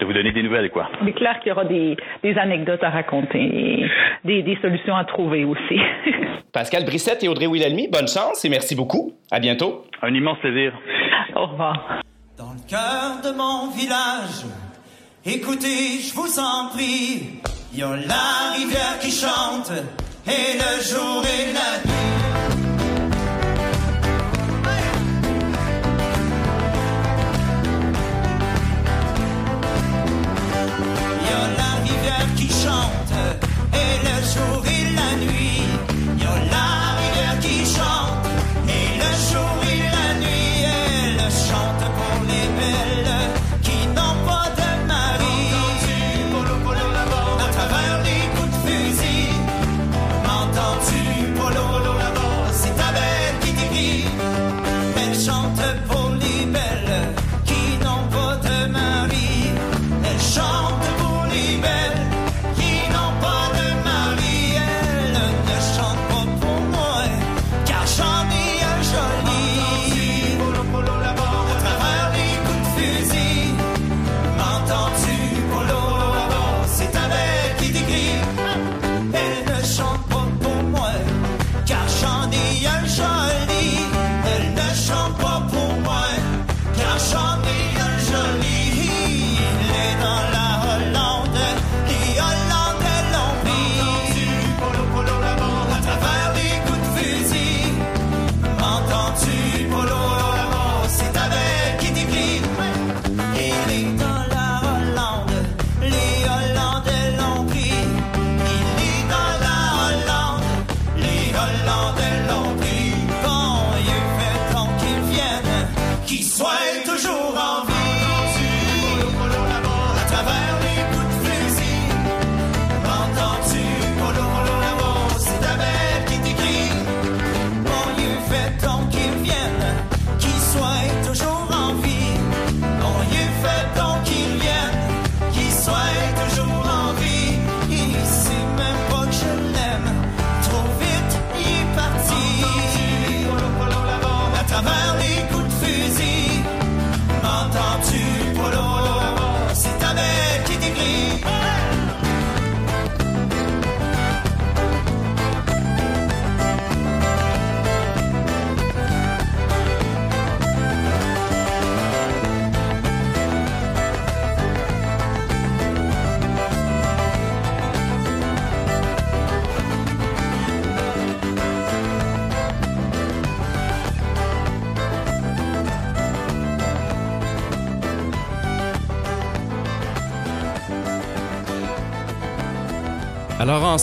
Speaker 10: de vous donner des nouvelles, quoi.
Speaker 9: Il est clair qu'il y aura des, des anecdotes à raconter, des, des solutions à trouver aussi. [laughs]
Speaker 11: Pascal Brissette et Audrey Wilhelmy, bonne chance et merci beaucoup. À bientôt.
Speaker 10: Un immense plaisir.
Speaker 9: Au revoir.
Speaker 12: Dans le cœur de mon village, écoutez, je vous en prie, il y a la rivière qui chante, et le jour et la nuit.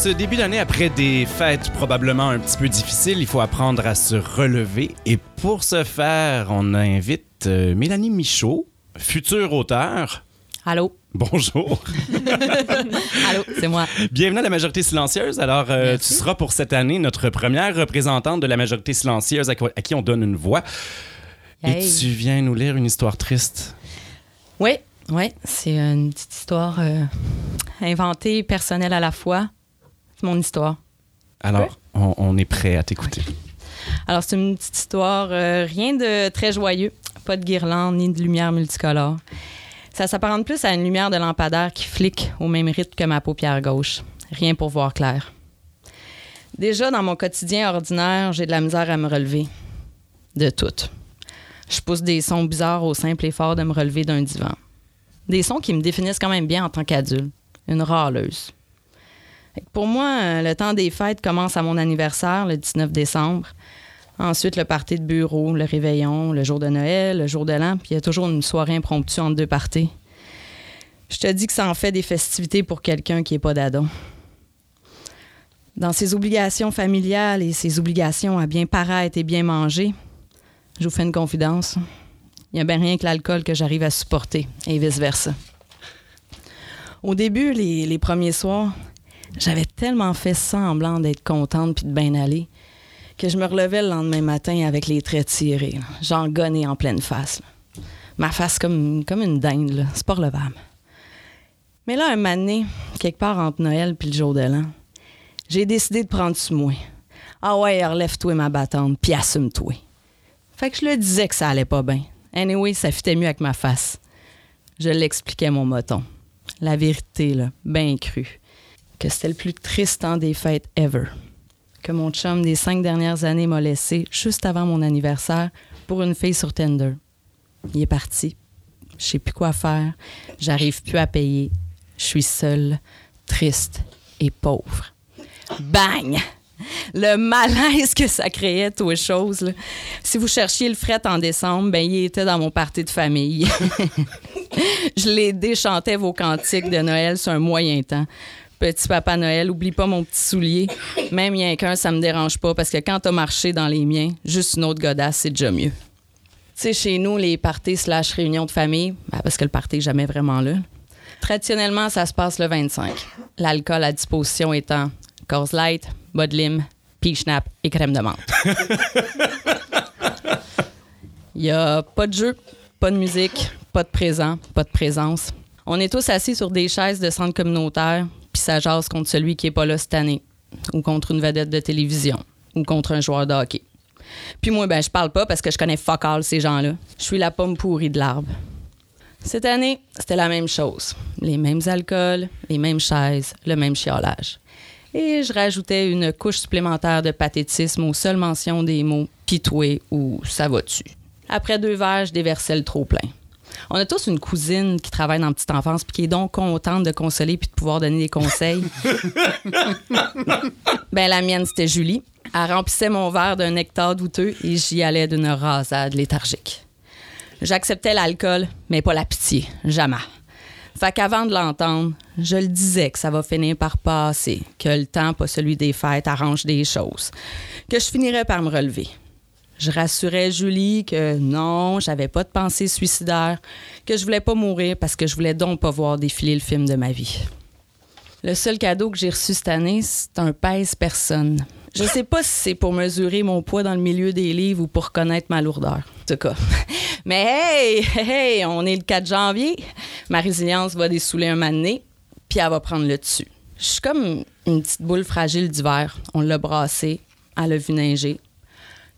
Speaker 2: Ce début d'année, après des fêtes probablement un petit peu difficiles, il faut apprendre à se relever. Et pour ce faire, on invite euh, Mélanie Michaud, future auteure.
Speaker 13: Allô?
Speaker 2: Bonjour. [laughs]
Speaker 13: Allô, c'est moi.
Speaker 2: Bienvenue à la majorité silencieuse. Alors, euh, tu seras pour cette année notre première représentante de la majorité silencieuse à, quoi- à qui on donne une voix. Et tu viens nous lire une histoire triste.
Speaker 13: Oui, oui, c'est une petite histoire euh, inventée, personnelle à la fois. Mon histoire.
Speaker 2: Alors, on, on est prêt à t'écouter.
Speaker 13: Alors, c'est une petite histoire, euh, rien de très joyeux, pas de guirlande ni de lumière multicolore. Ça s'apparente plus à une lumière de lampadaire qui flique au même rythme que ma paupière gauche. Rien pour voir clair. Déjà, dans mon quotidien ordinaire, j'ai de la misère à me relever. De tout. Je pousse des sons bizarres au simple effort de me relever d'un divan. Des sons qui me définissent quand même bien en tant qu'adulte. Une râleuse. Pour moi, euh, le temps des fêtes commence à mon anniversaire, le 19 décembre. Ensuite, le party de bureau, le réveillon, le jour de Noël, le jour de l'an, puis il y a toujours une soirée impromptue entre deux parties. Je te dis que ça en fait des festivités pour quelqu'un qui n'est pas d'adon. Dans ses obligations familiales et ses obligations à bien paraître et bien manger, je vous fais une confidence. Il n'y a bien rien que l'alcool que j'arrive à supporter et vice-versa. Au début, les premiers soirs, j'avais tellement fait semblant d'être contente puis de bien aller que je me relevais le lendemain matin avec les traits tirés, genre gonné en pleine face. Ma face comme, comme une dinde, c'est pas relevable. Mais là, un donné, quelque part entre Noël puis le jour de l'an, j'ai décidé de prendre sur moi. Ah ouais, relève-toi ma battante, puis assume-toi. Fait que je le disais que ça allait pas bien. Anyway, ça fitait mieux avec ma face. Je l'expliquais, mon moton. La vérité, là, bien crue. Que c'était le plus triste temps des fêtes ever. Que mon chum des cinq dernières années m'a laissé juste avant mon anniversaire pour une fille sur Tinder. Il est parti. Je sais plus quoi faire. J'arrive plus à payer. Je suis seule, triste et pauvre. Bang! Le malaise que ça créait, toutes les. Si vous cherchiez le fret en décembre, ben, il était dans mon party de famille. [laughs] Je les déchantais vos cantiques de Noël sur un moyen temps. Petit papa Noël, oublie pas mon petit soulier. Même rien qu'un, ça me dérange pas parce que quand t'as marché dans les miens, juste une autre godasse, c'est déjà mieux. Tu sais, chez nous, les parties slash réunions de famille, ben, parce que le party est jamais vraiment là. Traditionnellement, ça se passe le 25. L'alcool à disposition étant Coors Light, Bud Peach Snap et crème de menthe. Il a pas de jeu, pas de musique, pas de présent, pas de présence. On est tous assis sur des chaises de centre communautaire, puis ça jase contre celui qui est pas là cette année, ou contre une vedette de télévision, ou contre un joueur de hockey. Puis moi, ben, je parle pas parce que je connais fuck all ces gens-là. Je suis la pomme pourrie de l'arbre. Cette année, c'était la même chose. Les mêmes alcools, les mêmes chaises, le même chiolage. Et je rajoutais une couche supplémentaire de pathétisme aux seules mentions des mots pitoué ou ça va-tu. Après deux verres, je déversais le trop-plein. On a tous une cousine qui travaille dans la petite enfance puis qui est donc contente de consoler puis de pouvoir donner des conseils. [laughs] ben la mienne, c'était Julie. Elle remplissait mon verre d'un nectar douteux et j'y allais d'une rasade léthargique. J'acceptais l'alcool, mais pas la pitié. Jamais. Fait qu'avant de l'entendre, je le disais que ça va finir par passer, que le temps, pas celui des fêtes, arrange des choses, que je finirais par me relever. Je rassurais Julie que non, j'avais pas de pensée suicidaire, que je voulais pas mourir parce que je voulais donc pas voir défiler le film de ma vie. Le seul cadeau que j'ai reçu cette année, c'est un pèse-personne. Je sais pas si c'est pour mesurer mon poids dans le milieu des livres ou pour connaître ma lourdeur. En tout cas. [laughs] Mais hey, hey, on est le 4 janvier. Ma résilience va dessouler un mané, puis elle va prendre le dessus. Je suis comme une petite boule fragile d'hiver. On l'a brassée, elle a vu neiger.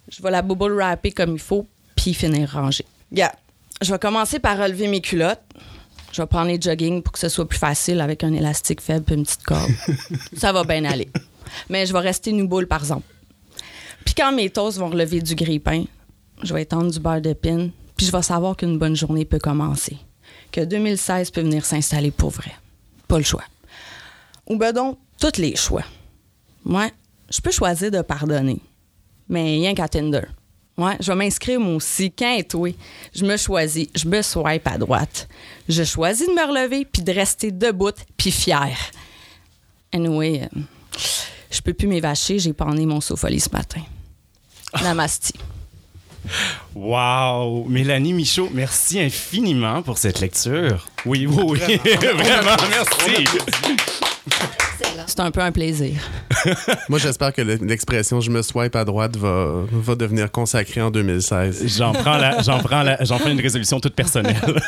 Speaker 13: Je vais la bubble wrapper comme il faut, puis finir rangée. Gars, je vais commencer par relever mes culottes. Je vais prendre les jogging pour que ce soit plus facile avec un élastique faible et une petite corde. [laughs] Ça va bien aller. Mais je vais rester une boule par exemple. Puis quand mes toasts vont relever du grille-pain, je vais étendre du beurre d'épine, puis je vais savoir qu'une bonne journée peut commencer. Que 2016 peut venir s'installer pour vrai. Pas le choix. Ou ben donc, tous les choix. Moi, je peux choisir de pardonner, mais rien qu'à Tinder. Ouais, je vais m'inscrire moi aussi. Quand et toi, je me choisis, je me swipe à droite. Je choisis de me relever puis de rester debout puis fier. Anyway, euh, je peux plus m'évacher, j'ai pané mon sofa ce matin. Namasté. [laughs]
Speaker 2: Wow! Mélanie Michaud, merci infiniment pour cette lecture. Oui, oui, oui. Vraiment, [laughs] merci.
Speaker 13: C'est un peu un plaisir. [laughs]
Speaker 8: Moi, j'espère que le- l'expression je me swipe à droite va, va devenir consacrée en 2016.
Speaker 2: J'en prends, la, j'en prends, la, j'en fais une résolution toute personnelle. [laughs]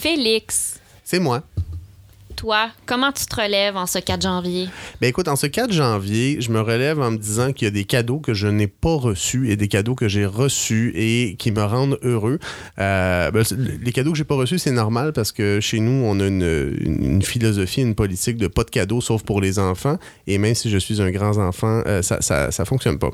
Speaker 1: Félix,
Speaker 8: C'est moi.
Speaker 1: Toi, comment tu te relèves en ce 4 janvier?
Speaker 8: Ben écoute, en ce 4 janvier, je me relève en me disant qu'il y a des cadeaux que je n'ai pas reçus et des cadeaux que j'ai reçus et qui me rendent heureux. Euh, ben, les cadeaux que j'ai pas reçus, c'est normal parce que chez nous, on a une, philosophie, une politique de pas de cadeaux sauf pour les enfants. Et même si je suis un grand enfant, euh, ça, ça, ça fonctionne pas.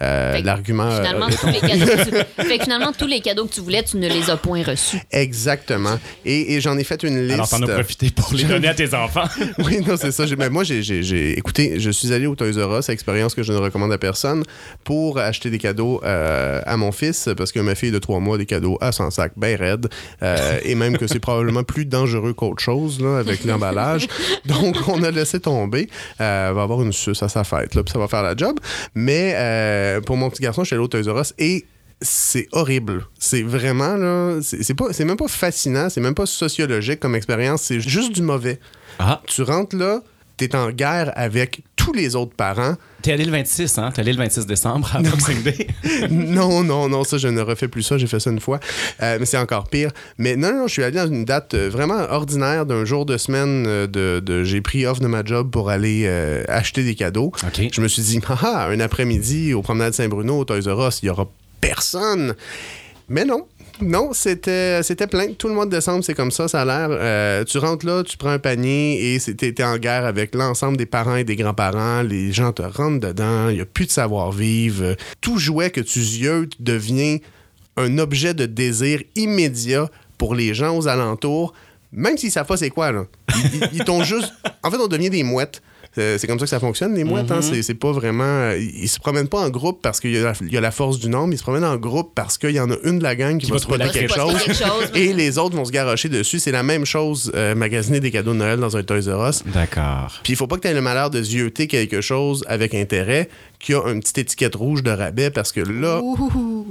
Speaker 8: Euh, L'argument.
Speaker 1: Finalement,
Speaker 8: est-
Speaker 1: tous les cadeaux que tu... [laughs] fait que finalement, tous les cadeaux que tu voulais, tu ne les as point reçus.
Speaker 8: Exactement. Et, et j'en ai fait une liste.
Speaker 2: Alors, t'en as profité pour les donner tes enfants. [laughs]
Speaker 8: oui, non, c'est ça. Mais moi, j'ai, je suis allé au Toys R Us, expérience que je ne recommande à personne, pour acheter des cadeaux euh, à mon fils, parce que ma fille de trois mois a des cadeaux à son sac, bien raide, euh, et même que c'est probablement plus dangereux qu'autre chose, là, avec l'emballage. Donc, on a laissé tomber. Euh, va avoir une suce à sa fête, là, puis ça va faire la job. Mais euh, pour mon petit garçon, je suis allé au Toys R Us et c'est horrible. C'est vraiment, là, c'est c'est pas, c'est même pas fascinant, c'est même pas sociologique comme expérience, c'est juste du mauvais.
Speaker 2: Ah.
Speaker 8: Tu rentres là, t'es en guerre avec tous les autres parents.
Speaker 2: T'es allé le 26, hein? T'es allé le 26 décembre à Boxing Day. [laughs]
Speaker 8: non, non, non, ça, je ne refais plus ça. J'ai fait ça une fois. Euh, mais c'est encore pire. Mais non, non, je suis allé dans une date euh, vraiment ordinaire d'un jour de semaine. euh, de, de- J'ai pris off de ma job pour aller euh, acheter des cadeaux. Je me suis dit, ah, [laughs] ah, un après-midi au promenade Saint-Bruno, au Toys R Us, il y aura personne. Mais non. Non, c'était plein. Tout le mois de décembre, c'est comme ça, ça a l'air. Euh, tu rentres là, tu prends un panier et t'es en guerre avec l'ensemble des parents et des grands-parents. Les gens te rentrent dedans. Il n'y a plus de savoir-vivre. Tout jouet que tu ziotes devient un objet de désir immédiat pour les gens aux alentours, même s'ils savent pas c'est quoi. Là. Ils t'ont juste... En fait, on devient des mouettes. Euh, C'est comme ça que ça fonctionne, les mouettes.
Speaker 2: Mhm.
Speaker 8: C'est- C'est pas vraiment. euh, Ils, se promènent pas en groupe parce qu'il y, a la- il y a la force du nombre. Ils se promènent en groupe parce qu'il y en a une de la gang qui,
Speaker 2: Qui
Speaker 8: va se
Speaker 2: trouver.
Speaker 8: Quelque chose, et les autres vont se garrocher dessus. C'est la même chose, euh, magasiner des cadeaux de Noël dans un Toys R Us.
Speaker 2: D'accord.
Speaker 8: Puis il faut pas que tu aies le malheur de zioter quelque chose avec intérêt qui a une petite étiquette rouge de rabais parce que là,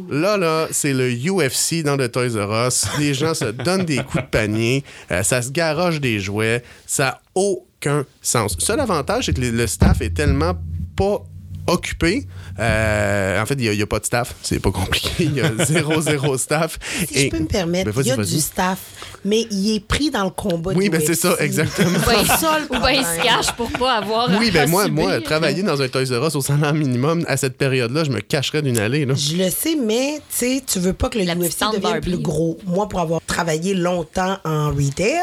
Speaker 8: là, là, c'est le UFC dans le Toys R Us. Les gens se donnent des coups de panier, euh, ça se garoche des jouets, ça n'a aucun sens. Seul avantage, c'est que le- staff est tellement pas occupé. Euh, en fait, il n'y a, pas de staff. C'est pas compliqué. Il y a [laughs] zéro, zéro staff.
Speaker 7: Si je peux me permettre,
Speaker 8: Ben,
Speaker 7: il y a du staff, mais il est pris dans le combat
Speaker 8: Oui,
Speaker 7: du
Speaker 8: ben, c'est ça, exactement.
Speaker 1: Ou bien,
Speaker 7: C'est ça, le
Speaker 1: ou bien il se cache pour pas avoir
Speaker 8: Oui, ben
Speaker 1: à
Speaker 8: moi,
Speaker 1: subir.
Speaker 8: moi, travailler dans un Toys R Us au salaire minimum à cette période-là, je me cacherais d'une allée. Là.
Speaker 7: Je le sais, mais tu sais, tu veux pas que le
Speaker 1: La
Speaker 7: UFC devienne
Speaker 1: Barbie.
Speaker 7: plus gros. Moi, pour avoir travaillé longtemps en retail,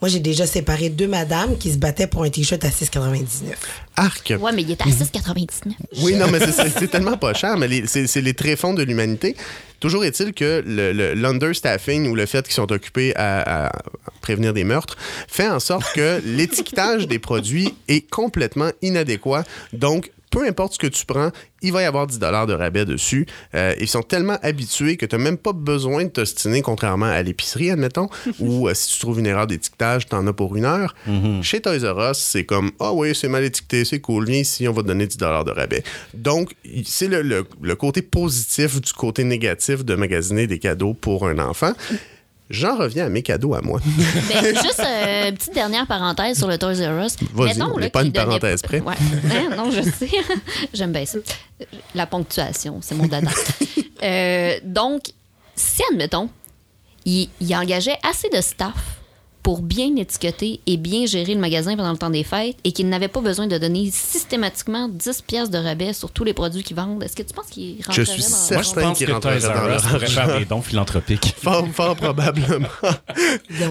Speaker 7: moi, j'ai déjà séparé deux madames qui se battaient pour un T-shirt à 6,99.
Speaker 8: Arc.
Speaker 1: Ouais, mais il est à 6,99.
Speaker 8: Oui, non, mais c'est- tellement pas cher, mais c'est les tréfonds de l'humanité. Toujours est-il que le- le- l'understaffing ou le fait qu'ils sont occupés à, à prévenir des meurtres fait en sorte que [laughs] l'étiquetage des produits est complètement inadéquat. Donc, peu importe ce que tu prends, il va y avoir 10 de rabais dessus. Euh, ils sont tellement habitués que tu n'as même pas besoin de t'ostiner, contrairement à l'épicerie, admettons, [laughs] où euh, si tu trouves une erreur d'étiquetage, tu en as pour une heure. Chez Toys R Us, c'est comme Ah oui, c'est mal étiqueté, c'est cool, viens ici, on va te donner 10 de rabais. Donc, c'est le, le- le côté positif du côté négatif de magasiner des cadeaux pour un enfant. J'en reviens à mes cadeaux à moi. [laughs]
Speaker 1: Ben, juste euh, une petite dernière parenthèse sur le Toys R Us.
Speaker 8: Vas-y, on n'est pas une parenthèse près.
Speaker 1: Ouais. Hein, non, je sais. [laughs] J'aime bien ça. La ponctuation, c'est mon dada. [laughs] Euh, donc, si, admettons, il, il engageait assez de staff pour bien étiqueter et bien gérer le magasin pendant le temps des fêtes et qu'il n'avait pas besoin de donner systématiquement 10 pièces de rabais sur tous les produits qu'ils vendent, est-ce que tu penses qu'il rentrerait
Speaker 8: suis
Speaker 1: dans
Speaker 8: certain
Speaker 2: Moi, je pense
Speaker 8: qu'il
Speaker 2: que
Speaker 8: rentrerait
Speaker 2: Toys
Speaker 8: dans leur
Speaker 2: pourrait faire des dons philanthropiques. [laughs]
Speaker 8: Fort, fort probablement.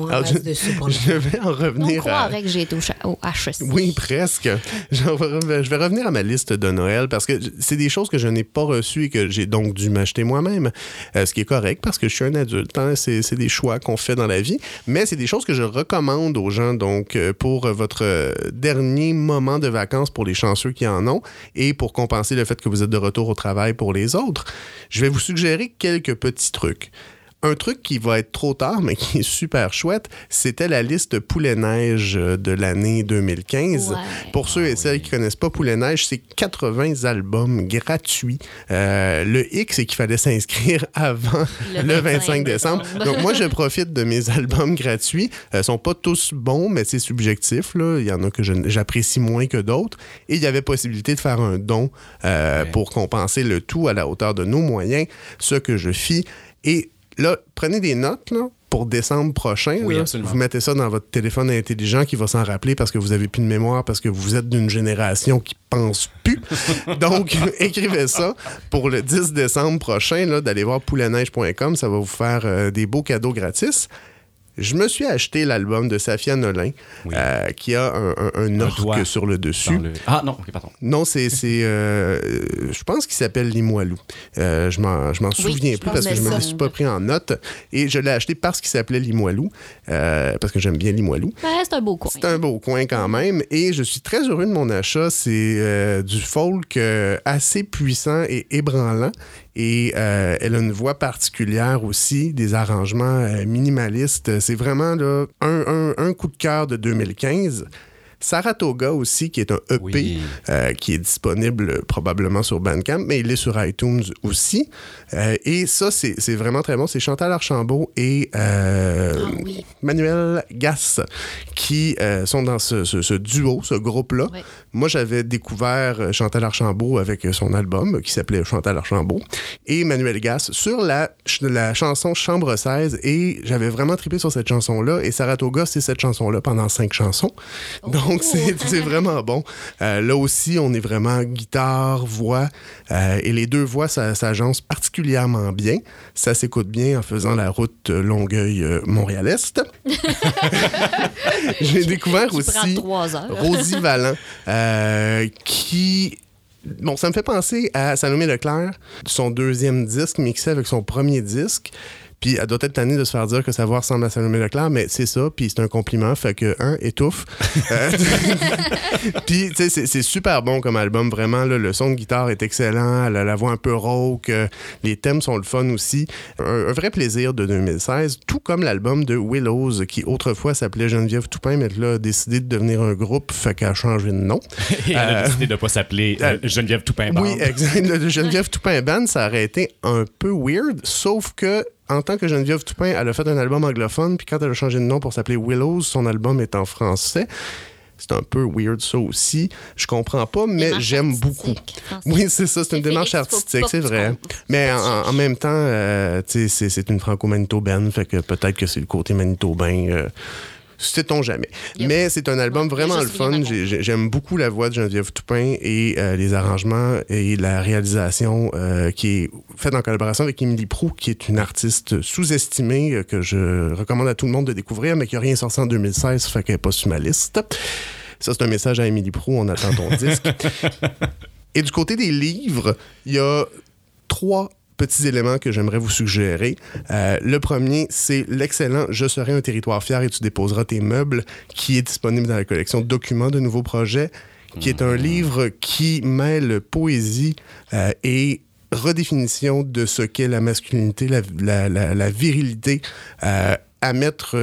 Speaker 8: Alors, je, je vais en
Speaker 1: On
Speaker 8: revenir à...
Speaker 1: croirait que j'ai été au, au HEC.
Speaker 8: Oui, presque. Je vais je revenir à ma liste de Noël parce que c'est des choses que je n'ai pas reçues et que j'ai donc dû m'acheter moi-même. Euh, ce qui est correct parce que je suis un adulte. hein. C'est c'est des choix qu'on fait dans la vie. Mais c'est des choses que je recommande aux gens donc euh, pour euh, votre euh, dernier moment de vacances pour les chanceux qui en ont et pour compenser le fait que vous êtes de retour au travail pour les autres. Je vais vous suggérer quelques petits trucs. Un truc qui va être trop tard, mais qui est super chouette, c'était la liste Poulet Neige euh, de l'année 2015. Pour ceux et celles qui connaissent pas Poulet Neige, c'est 80 albums gratuits. Euh, le X, c'est qu'il fallait s'inscrire [laughs] avant
Speaker 12: Le
Speaker 8: le, 25,
Speaker 12: 25
Speaker 8: décembre.
Speaker 12: décembre.
Speaker 8: Donc, moi, je [laughs] profite de mes albums gratuits. Ils sont pas tous bons, mais c'est subjectif. Là. Il y en a que j'apprécie moins que d'autres. Et il y avait possibilité de faire un don euh, pour compenser le tout à la hauteur de nos moyens, ce que je fis. Et là, prenez des notes là, pour décembre prochain.
Speaker 2: Oui,
Speaker 8: là.
Speaker 2: absolument.
Speaker 8: Vous mettez ça dans votre téléphone intelligent qui va s'en rappeler parce que vous avez plus de mémoire, parce que vous êtes d'une génération qui pense plus. [laughs] Donc, [laughs] écrivez ça pour le 10 décembre prochain, d'aller voir pouletneige.com. Ça va vous faire euh, des beaux cadeaux gratis. Je me suis acheté l'album de Safia Nolin, euh, qui a un, un, un orque
Speaker 2: doigt
Speaker 8: sur le dessus.
Speaker 2: Le- Ah non, ok, pardon.
Speaker 8: Non, c'est. c'est, euh, je pense qu'il s'appelle Limoilou. Euh, je m'en je m'en souviens plus parce
Speaker 1: que
Speaker 8: je me
Speaker 1: ça.
Speaker 8: le suis pas pris en note. Et je l'ai acheté parce qu'il s'appelait Limoilou, euh, parce que j'aime bien Limoilou.
Speaker 1: Ouais, c'est un beau coin.
Speaker 8: C'est un beau coin quand même. Et je suis très heureux de mon achat. C'est euh, du folk euh, assez puissant et ébranlant. Et euh, elle a une voix particulière aussi, des arrangements euh, minimalistes. C'est vraiment là, un, un- un coup de cœur de 2015. Saratoga aussi, qui est un EP euh, qui est disponible probablement sur Bandcamp, mais il est sur iTunes aussi. Euh, et ça, c'est c'est vraiment très bon. C'est Chantal Archambault et euh, Manuel Gass qui euh, sont dans ce, ce- ce duo, ce groupe-là. Moi, j'avais découvert euh, Chantal Archambault avec euh, son album euh, qui s'appelait Chantal Archambault et Manuel Gass sur la, ch- la chanson Chambre 16 et j'avais vraiment trippé sur cette chanson-là et Saratoga, c'est cette chanson-là pendant cinq chansons. Donc, [laughs] c'est vraiment bon. Euh, là aussi, on est vraiment guitare, voix euh, et les deux voix s'agencent particulièrement bien. Ça s'écoute bien en faisant la route Longueuil-Montréal-Est. [laughs] [laughs] J'ai découvert aussi. Rosie Vallant, euh, qui. Bon, ça me fait penser à Salomé Leclerc, son deuxième disque mixé avec son premier disque. Puis elle doit être tannée de se faire dire que sa voix ressemble à Salomé Leclerc, mais c'est ça, puis c'est un compliment, fait que, un, étouffe. [laughs] Euh, [laughs] puis, tu sais, c'est- super bon comme album, vraiment, là, le son de guitare est excellent, elle a la voix un peu rauque, les thèmes sont le fun aussi. Un, un vrai plaisir de 2016, tout comme l'album de Willows, qui autrefois s'appelait Geneviève Toupin, mais là a décidé de devenir un groupe, fait qu'elle a changé de nom. [laughs]
Speaker 2: Et elle a
Speaker 8: Euh,
Speaker 2: décidé de ne pas s'appeler euh, Geneviève Toupin Band.
Speaker 8: oui, exact. Le Geneviève Toupin Band, ça aurait été un peu weird, sauf que en tant que Geneviève Toupin, elle a fait un album anglophone, puis quand elle a changé de nom pour s'appeler Willows, son album est en français. C'est un peu weird ça aussi. Je comprends pas, mais j'aime beaucoup. Oui, c'est ça, c'est une démarche artistique, c'est vrai. Mais en, en même temps, euh, c'est une franco-manitobaine, fait que peut-être que c'est le côté manitobain. euh, Sait-on jamais. Mais c'est un album vraiment le fun. J'ai- j'ai- J'aime beaucoup la voix de Geneviève Toupin et euh, les arrangements et la réalisation euh, qui est faite en collaboration avec Émilie Prou, qui est une artiste sous-estimée euh, que je recommande à tout le monde de découvrir, mais qui n'a rien sorti en 2016, fait qu'elle n'est pas sur ma liste. Ça, c'est un message à Émilie Prou. On attend ton disque. [laughs] Et du côté des livres, il y a trois petits éléments que j'aimerais vous suggérer. Euh, le premier, c'est l'excellent Je serai un territoire fier et tu déposeras tes meubles, qui est disponible dans la collection Documents de nouveaux projets, qui est un livre qui mêle poésie euh, et redéfinition de ce qu'est la masculinité, la, la- la- la virilité, euh, à mettre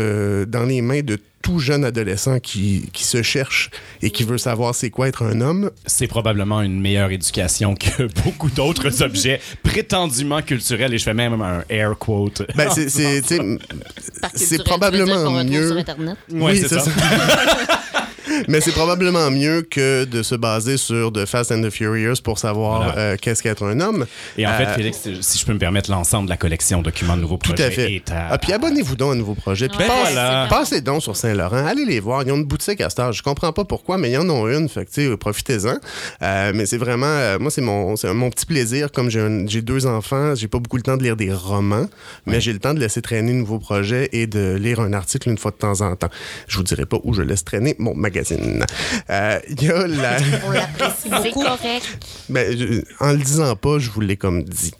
Speaker 8: dans les mains de tout jeune adolescent qui, qui se cherche et qui veut savoir c'est quoi être un homme.
Speaker 2: C'est probablement une meilleure éducation que [laughs] beaucoup d'autres [laughs] objets prétendument culturels, et je fais même un air quote.
Speaker 8: Ben, c'est- probablement mieux.
Speaker 1: sur Internet?
Speaker 2: Ouais, c'est ça. [laughs]
Speaker 8: Mais c'est probablement mieux que de se baser sur The Fast and the Furious pour savoir
Speaker 2: Voilà.
Speaker 8: euh, qu'est-ce qu'être un homme.
Speaker 2: Et en fait,
Speaker 8: Euh,
Speaker 2: Félix, si je peux me permettre, l'ensemble de la collection Documents de nouveaux
Speaker 8: Tout
Speaker 2: projets
Speaker 8: à fait.
Speaker 2: est à-
Speaker 8: Ah, puis abonnez-vous donc à Nouveau Projet. Puis
Speaker 2: Ben
Speaker 8: passe-
Speaker 2: voilà.
Speaker 8: Passez donc sur Saint-Laurent. Allez les voir. Ils ont une boutique à Star. Je comprends pas pourquoi, mais ils en ont une. Fait que, profitez-en. Euh, mais c'est vraiment... moi, c'est mon, c'est mon petit plaisir. Comme j'ai, deux enfants, j'ai pas beaucoup le temps de lire des romans, mais j'ai le temps de laisser traîner Nouveau Projet et de lire un article une fois de temps en temps. Je vous dirai pas où je laisse traîner mon magazine. Euh, Il y a la...
Speaker 7: On l'apprécie
Speaker 1: C'est
Speaker 7: beaucoup.
Speaker 1: correct.
Speaker 8: Ben, je- en le disant pas, je vous l'ai comme dit.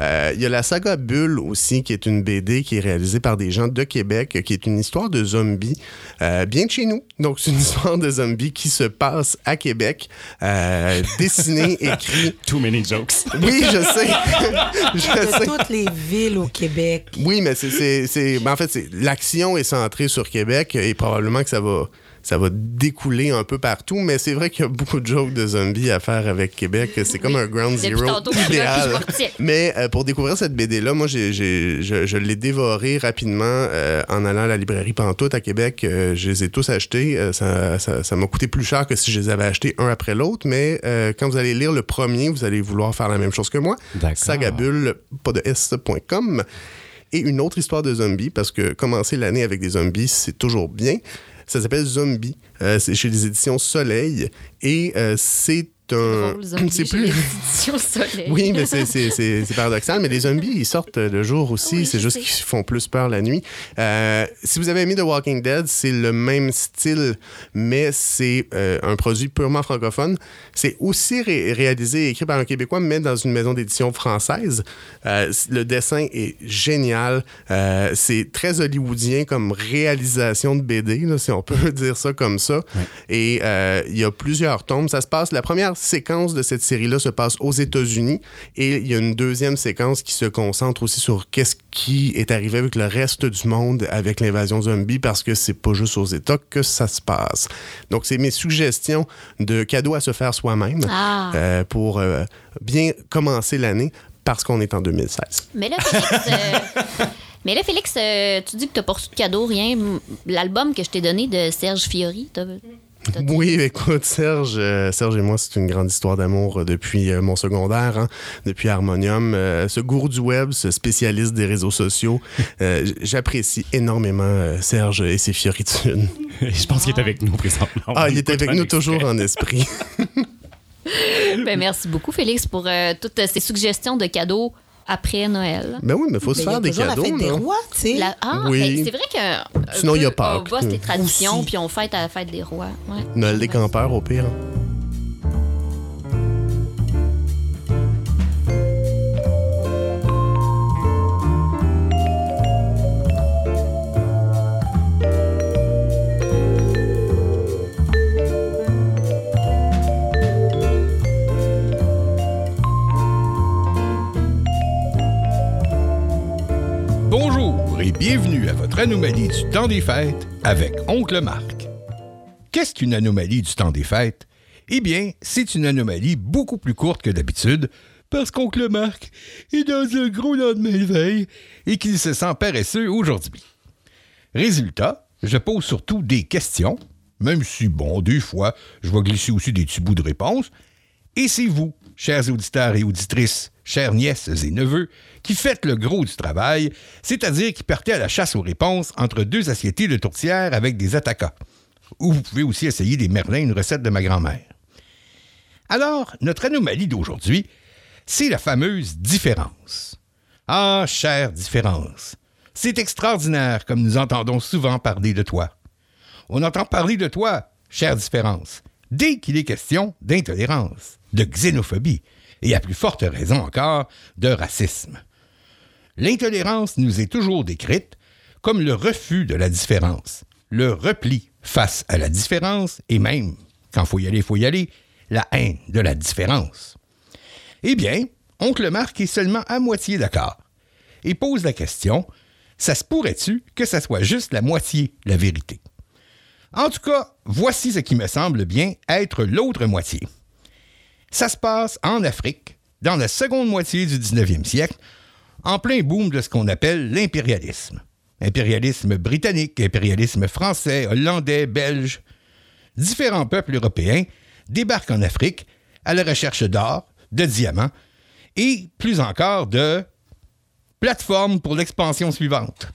Speaker 8: Euh, Il y a la saga Bulle aussi, qui est une BD qui est réalisée par des gens de Québec, qui est une histoire de zombies, euh, bien de chez nous. Donc, c'est une [laughs] histoire de zombies qui se passe à Québec, euh, dessinée, [laughs] écrit.
Speaker 2: Too many jokes.
Speaker 8: Oui, je sais. [laughs] je
Speaker 7: De
Speaker 8: sais.
Speaker 7: toutes les villes au Québec.
Speaker 8: Oui, mais c'est, c'est, c'est- ben, en fait, c'est, l'action est centrée sur Québec et probablement que ça va, ça va découler un peu partout. Mais c'est vrai qu'il y a beaucoup de jokes de zombies à faire avec Québec. C'est comme un ground zero idéal. Mais euh, pour découvrir cette BD-là, moi, je, je l'ai dévoré rapidement euh, en allant à la librairie Pantoute à Québec. Euh, je les ai tous achetés. Euh, ça, ça- ça m'a coûté plus cher que si je les avais achetés un après l'autre. Mais euh, quand vous allez lire le premier, vous allez vouloir faire la même chose que moi.
Speaker 2: D'accord.
Speaker 8: Sagabule, pas de S.com. Et une autre histoire de zombies, parce que commencer l'année avec des zombies, c'est toujours bien. Ça s'appelle Zombie. Euh, c'est chez les éditions Soleil. Et euh, c'est [clears throat] C'est plus. [laughs] Oui, mais c'est- paradoxal. Mais les zombies, ils sortent le jour aussi.
Speaker 1: Oui,
Speaker 8: c'est juste qu'ils font plus peur la nuit. Euh, si vous avez aimé The Walking Dead, c'est le même style, mais c'est euh, un produit purement francophone. C'est aussi ré- réalisé et écrit par un Québécois, mais dans une maison d'édition française. Euh, le dessin est génial. Euh, c'est très hollywoodien comme réalisation de BD, là, si on peut [laughs] dire ça comme ça. Et euh, il y a plusieurs tomes. Ça se passe, la première séquence de cette série-là se passe aux États-Unis et il y a une deuxième séquence qui se concentre aussi sur qu'est-ce qui est arrivé avec le reste du monde avec l'invasion zombie parce que c'est pas juste aux États que ça se passe. Donc, c'est mes suggestions de cadeaux à se faire soi-même
Speaker 1: Ah.
Speaker 8: euh, pour euh, bien commencer l'année parce qu'on est en 2016.
Speaker 1: Mais là, Félix, euh, [laughs] mais là, Félix euh, tu dis que t'as pas reçu de cadeau, rien. L'album que je t'ai donné de Serge Fiori,
Speaker 8: Oui, écoute, Serge, euh, Serge et moi, c'est une grande histoire d'amour euh, depuis euh, mon secondaire, hein, depuis Harmonium. Euh, ce gourou du web, ce spécialiste des réseaux sociaux, [laughs] euh, j'apprécie énormément Serge et ses fioritudes. [laughs]
Speaker 2: Je pense qu'il est avec nous présentement.
Speaker 8: Ah, il est avec nous toujours en esprit. [laughs]
Speaker 1: Ben, merci beaucoup, Félix, pour euh, toutes ces suggestions de cadeaux après Noël.
Speaker 8: ben oui, mais il faut se
Speaker 7: Mais a
Speaker 8: faire des cadeaux.
Speaker 7: la fête des rois, tu sais.
Speaker 1: La- Ah,
Speaker 8: Oui.
Speaker 1: ben, c'est vrai que. un
Speaker 8: Sinon, il y a Pâques.
Speaker 1: On bosse les traditions,
Speaker 7: Aussi.
Speaker 1: puis on fête à la fête des rois. Ouais.
Speaker 8: Noël des campeurs, au pire.
Speaker 14: Bienvenue à votre anomalie du temps des fêtes avec Oncle Marc. Qu'est-ce qu'une anomalie du temps des fêtes? Eh bien, c'est une anomalie beaucoup plus courte que d'habitude parce qu'Oncle Marc est dans un gros lendemain de veille et qu'il se sent paresseux aujourd'hui. Résultat, je pose surtout des questions, même si, bon, des fois, je vais glisser aussi des petits bouts de réponses, et c'est vous, chers auditeurs et auditrices, chères nièces et neveux, qui faites le gros du travail, c'est-à-dire qui partez à la chasse aux réponses entre deux assiettes de tourtière avec des attaquas. Ou vous pouvez aussi essayer des merlins, une recette de ma grand-mère. Alors, notre anomalie d'aujourd'hui, c'est la fameuse différence. Ah, chère différence. C'est extraordinaire comme nous entendons souvent parler de toi. On entend parler de toi, chère différence, dès qu'il est question d'intolérance, de xénophobie, et à plus forte raison encore, de racisme. L'intolérance nous est toujours décrite comme le refus de la différence, le repli face à la différence, et même, quand faut y aller, faut y aller, la haine de la différence. Eh bien, Oncle Marc est seulement à moitié d'accord et pose la question ça se pourrait-tu que ça soit juste la moitié la vérité? En tout cas, voici ce qui me semble bien être l'autre moitié. Ça se passe en Afrique, dans la seconde moitié du 19e siècle, en plein boom de ce qu'on appelle l'impérialisme. Impérialisme britannique, impérialisme français, hollandais, belge. Différents peuples européens débarquent en Afrique à la recherche d'or, de diamants et plus encore de plateformes pour l'expansion suivante.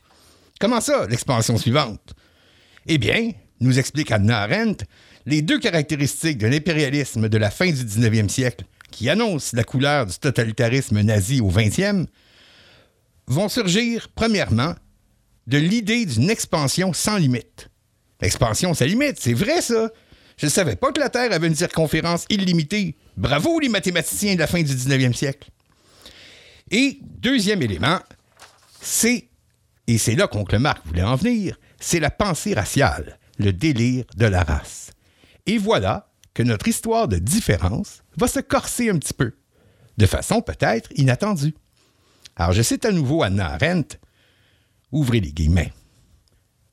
Speaker 14: Comment ça, l'expansion suivante? Eh bien, nous explique Anna Arendt, les deux caractéristiques de l'impérialisme de la fin du 19e siècle, qui annoncent la couleur du totalitarisme nazi au 20e, vont surgir, premièrement, de l'idée d'une expansion sans limite. Expansion sans limite, c'est vrai ça, Je ne savais pas que la Terre avait une circonférence illimitée. Bravo les mathématiciens de la fin du 19e siècle. Et deuxième élément, c'est, et c'est là qu'Oncle Marc voulait en venir, c'est la pensée raciale, le délire de la race. Et voilà que notre histoire de différence va se corser un petit peu, de façon peut-être inattendue. Alors je cite à nouveau Anna Arendt, ouvrez les guillemets.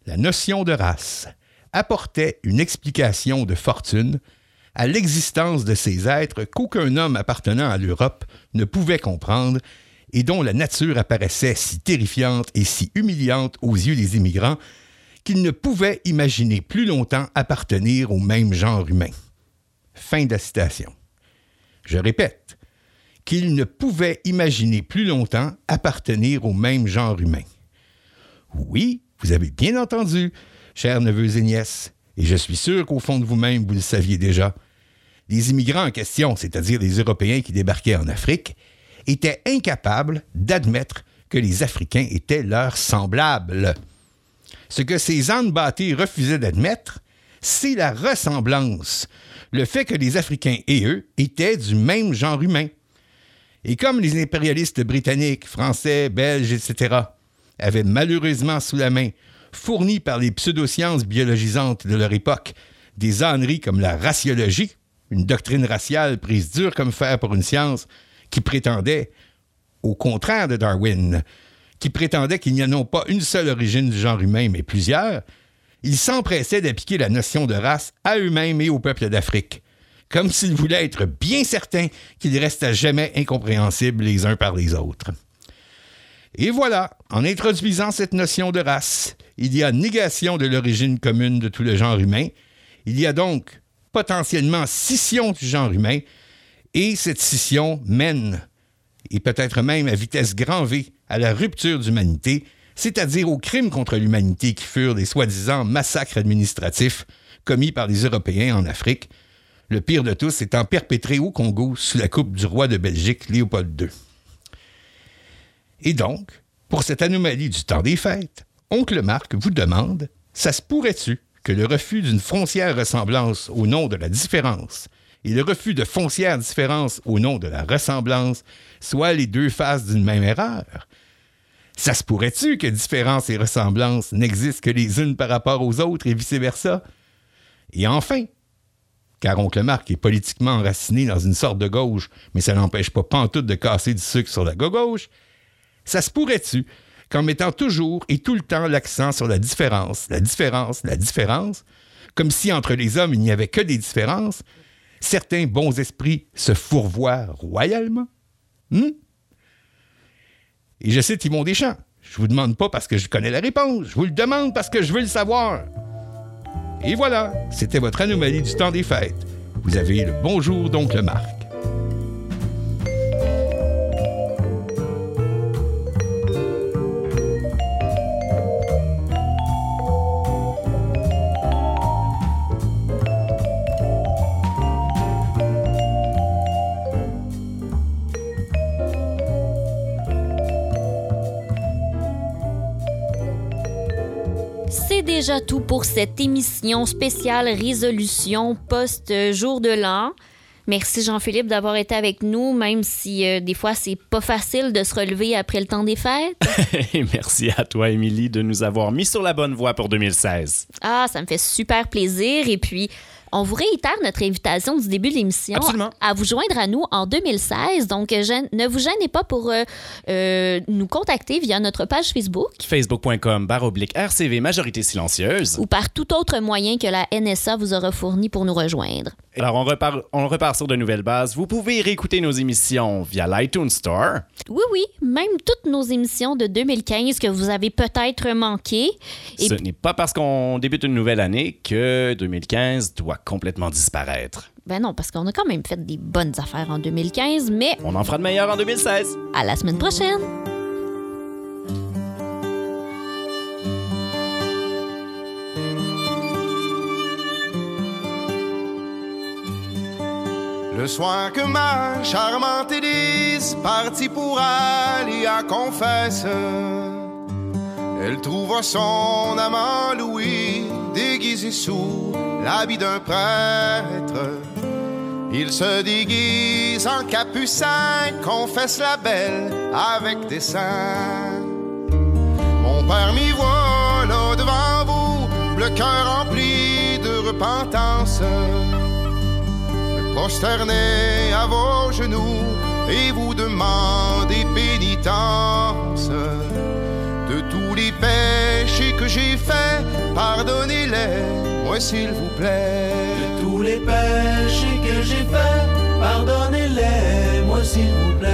Speaker 14: La notion de race apportait une explication de fortune à l'existence de ces êtres qu'aucun homme appartenant à l'Europe ne pouvait comprendre et dont la nature apparaissait si terrifiante et si humiliante aux yeux des immigrants qu'ils ne pouvaient imaginer plus longtemps appartenir au même genre humain. Fin de la citation. Je répète, qu'ils ne pouvaient imaginer plus longtemps appartenir au même genre humain. Oui, vous avez bien entendu, chers neveux et nièces, et je suis sûr qu'au fond de vous-même, vous le saviez déjà. Les immigrants en question, c'est-à-dire les Européens qui débarquaient en Afrique, étaient incapables d'admettre que les Africains étaient leurs semblables. Ce que ces ânes bâtés refusaient d'admettre, c'est la ressemblance, le fait que les Africains et eux étaient du même genre humain. Et comme les impérialistes britanniques, français, belges, etc., avaient malheureusement sous la main, fourni par les pseudosciences biologisantes de leur époque, des âneries comme la raciologie, une doctrine raciale prise dure comme fer pour une science, qui prétendait, au contraire de Darwin, qui prétendait qu'il n'y a non pas une seule origine du genre humain, mais plusieurs, ils s'empressaient d'appliquer la notion de race à eux-mêmes et au peuple d'Afrique, comme s'ils voulaient être bien certains qu'ils restent à jamais incompréhensibles les uns par les autres. Et voilà, en introduisant cette notion de race, il y a négation de l'origine commune de tout le genre humain, il y a donc potentiellement scission du genre humain, et cette scission mène, et peut-être même à vitesse grand V, à la rupture d'humanité, c'est-à-dire aux crimes contre l'humanité qui furent des soi-disant massacres administratifs commis par les Européens en Afrique, le pire de tous étant perpétré au Congo sous la coupe du roi de Belgique Léopold II. Et donc, pour cette anomalie du temps des fêtes, Oncle Marc vous demande Ça se pourrait-tu que le refus d'une foncière ressemblance au nom de la différence et le refus de foncière différence au nom de la ressemblance soient les deux faces d'une même erreur? Ça se pourrait-tu que différence et ressemblance n'existent que les unes par rapport aux autres et vice-versa? Et enfin, car Oncle Marc est politiquement enraciné dans une sorte de gauche, mais ça n'empêche pas pantoute de casser du sucre sur la gauche, ça se pourrait-tu qu'en mettant toujours et tout le temps l'accent sur la différence, la différence, la différence, comme si entre les hommes il n'y avait que des différences, certains bons esprits se fourvoient royalement? Hmm? Et je cite Yvon Deschamps. Je vous demande pas parce que je connais la réponse, je vous le demande parce que je veux le savoir. Et voilà, c'était votre anomalie du temps des fêtes. Vous avez le bonjour d'oncle Marc.
Speaker 1: Déjà tout pour cette émission spéciale résolution post-jour de l'an. Merci Jean-Philippe d'avoir été avec nous, même si euh, des fois c'est pas facile de se relever après le temps des fêtes. [laughs]
Speaker 2: Merci à toi, Émilie, de nous avoir mis sur la bonne voie pour 2016.
Speaker 1: Ah, ça me fait super plaisir. Et puis, on vous réitère notre invitation du début de l'émission à vous joindre à nous en 2016. Donc, euh, ne vous gênez pas pour euh, euh, nous contacter via notre page Facebook
Speaker 2: Facebook.com barre oblique RCV Majorité Silencieuse.
Speaker 1: ou par tout autre moyen que la NSA vous aura fourni pour nous rejoindre.
Speaker 2: Alors, on repart, on repart sur de nouvelles bases. Vous pouvez réécouter nos émissions via l'iTunes Store.
Speaker 1: Oui, oui, même toutes nos émissions de 2015 que vous avez peut-être manquées. Et
Speaker 2: Ce n'est pas parce qu'on débute une nouvelle année que 2015 doit complètement disparaître.
Speaker 1: ben non, parce qu'on a quand même fait des bonnes affaires en 2015, mais
Speaker 2: On en fera de meilleurs en 2016.
Speaker 1: à la semaine prochaine.
Speaker 15: Le soir que ma charmante Élise partit pour aller à confesse, elle trouva son amant Louis déguisé sous l'habit d'un prêtre. Il se déguise en capucin, confesse la belle avec des seins. Mon père m'y voit là devant vous, le cœur rempli de repentance. Me prosterner à vos genoux et vous demander pénitence. Que j'ai faits, pardonnez-les, moi s'il vous plaît.
Speaker 12: De tous les péchés que j'ai faits, pardonnez-les, moi s'il vous plaît.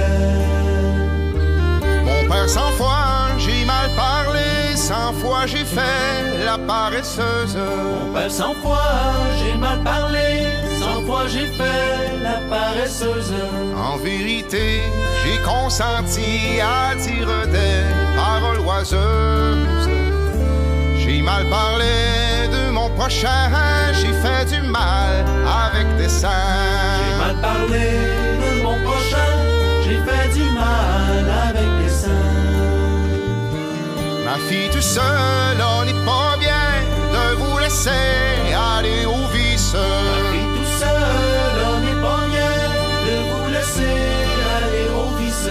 Speaker 15: Mon père, cent fois j'ai mal parlé, cent fois j'ai fait la paresseuse.
Speaker 12: Mon père, cent fois j'ai mal parlé, cent fois j'ai fait la paresseuse.
Speaker 15: En vérité, j'ai consenti à dire des paroles oiseuses. J'ai mal parlé de mon prochain, j'ai fait du mal avec des saints.
Speaker 12: J'ai mal parlé de mon prochain, j'ai fait du mal avec des saints.
Speaker 15: Ma fille tout seul, on n'est pas bien de vous laisser aller au vice.
Speaker 12: Ma fille tout seul, on n'est pas bien de vous laisser aller au vice.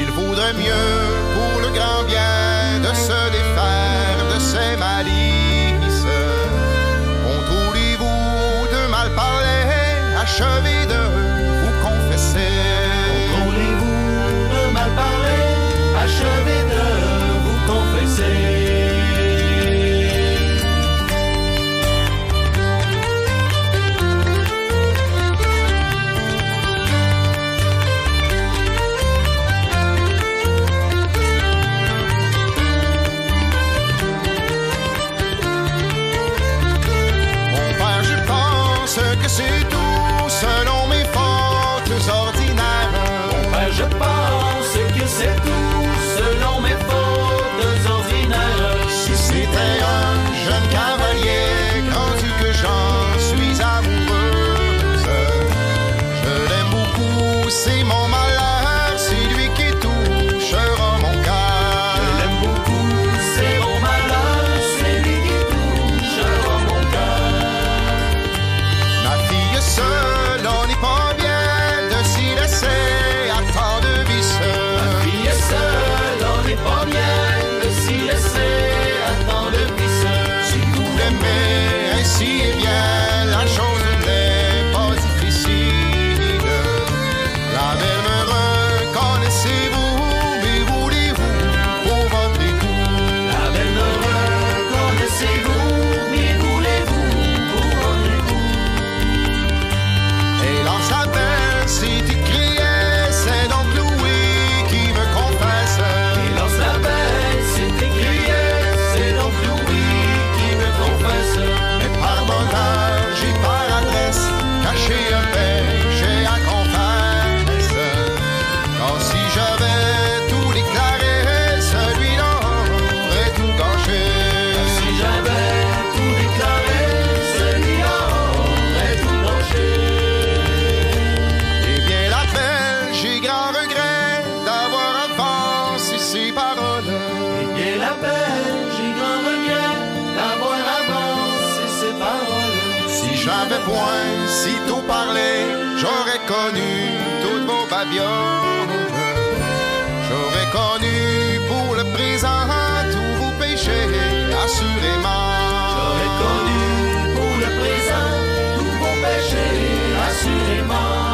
Speaker 15: Il vaudrait mieux Et bien la peine, j'ai grand regret d'avoir avancé ces paroles. Si j'avais point
Speaker 12: si
Speaker 15: tôt parlé,
Speaker 12: j'aurais connu toutes vos babioles. J'aurais connu pour le présent tous
Speaker 15: vos péchés, assurément. J'aurais connu pour le présent tous vos péchés, assurément.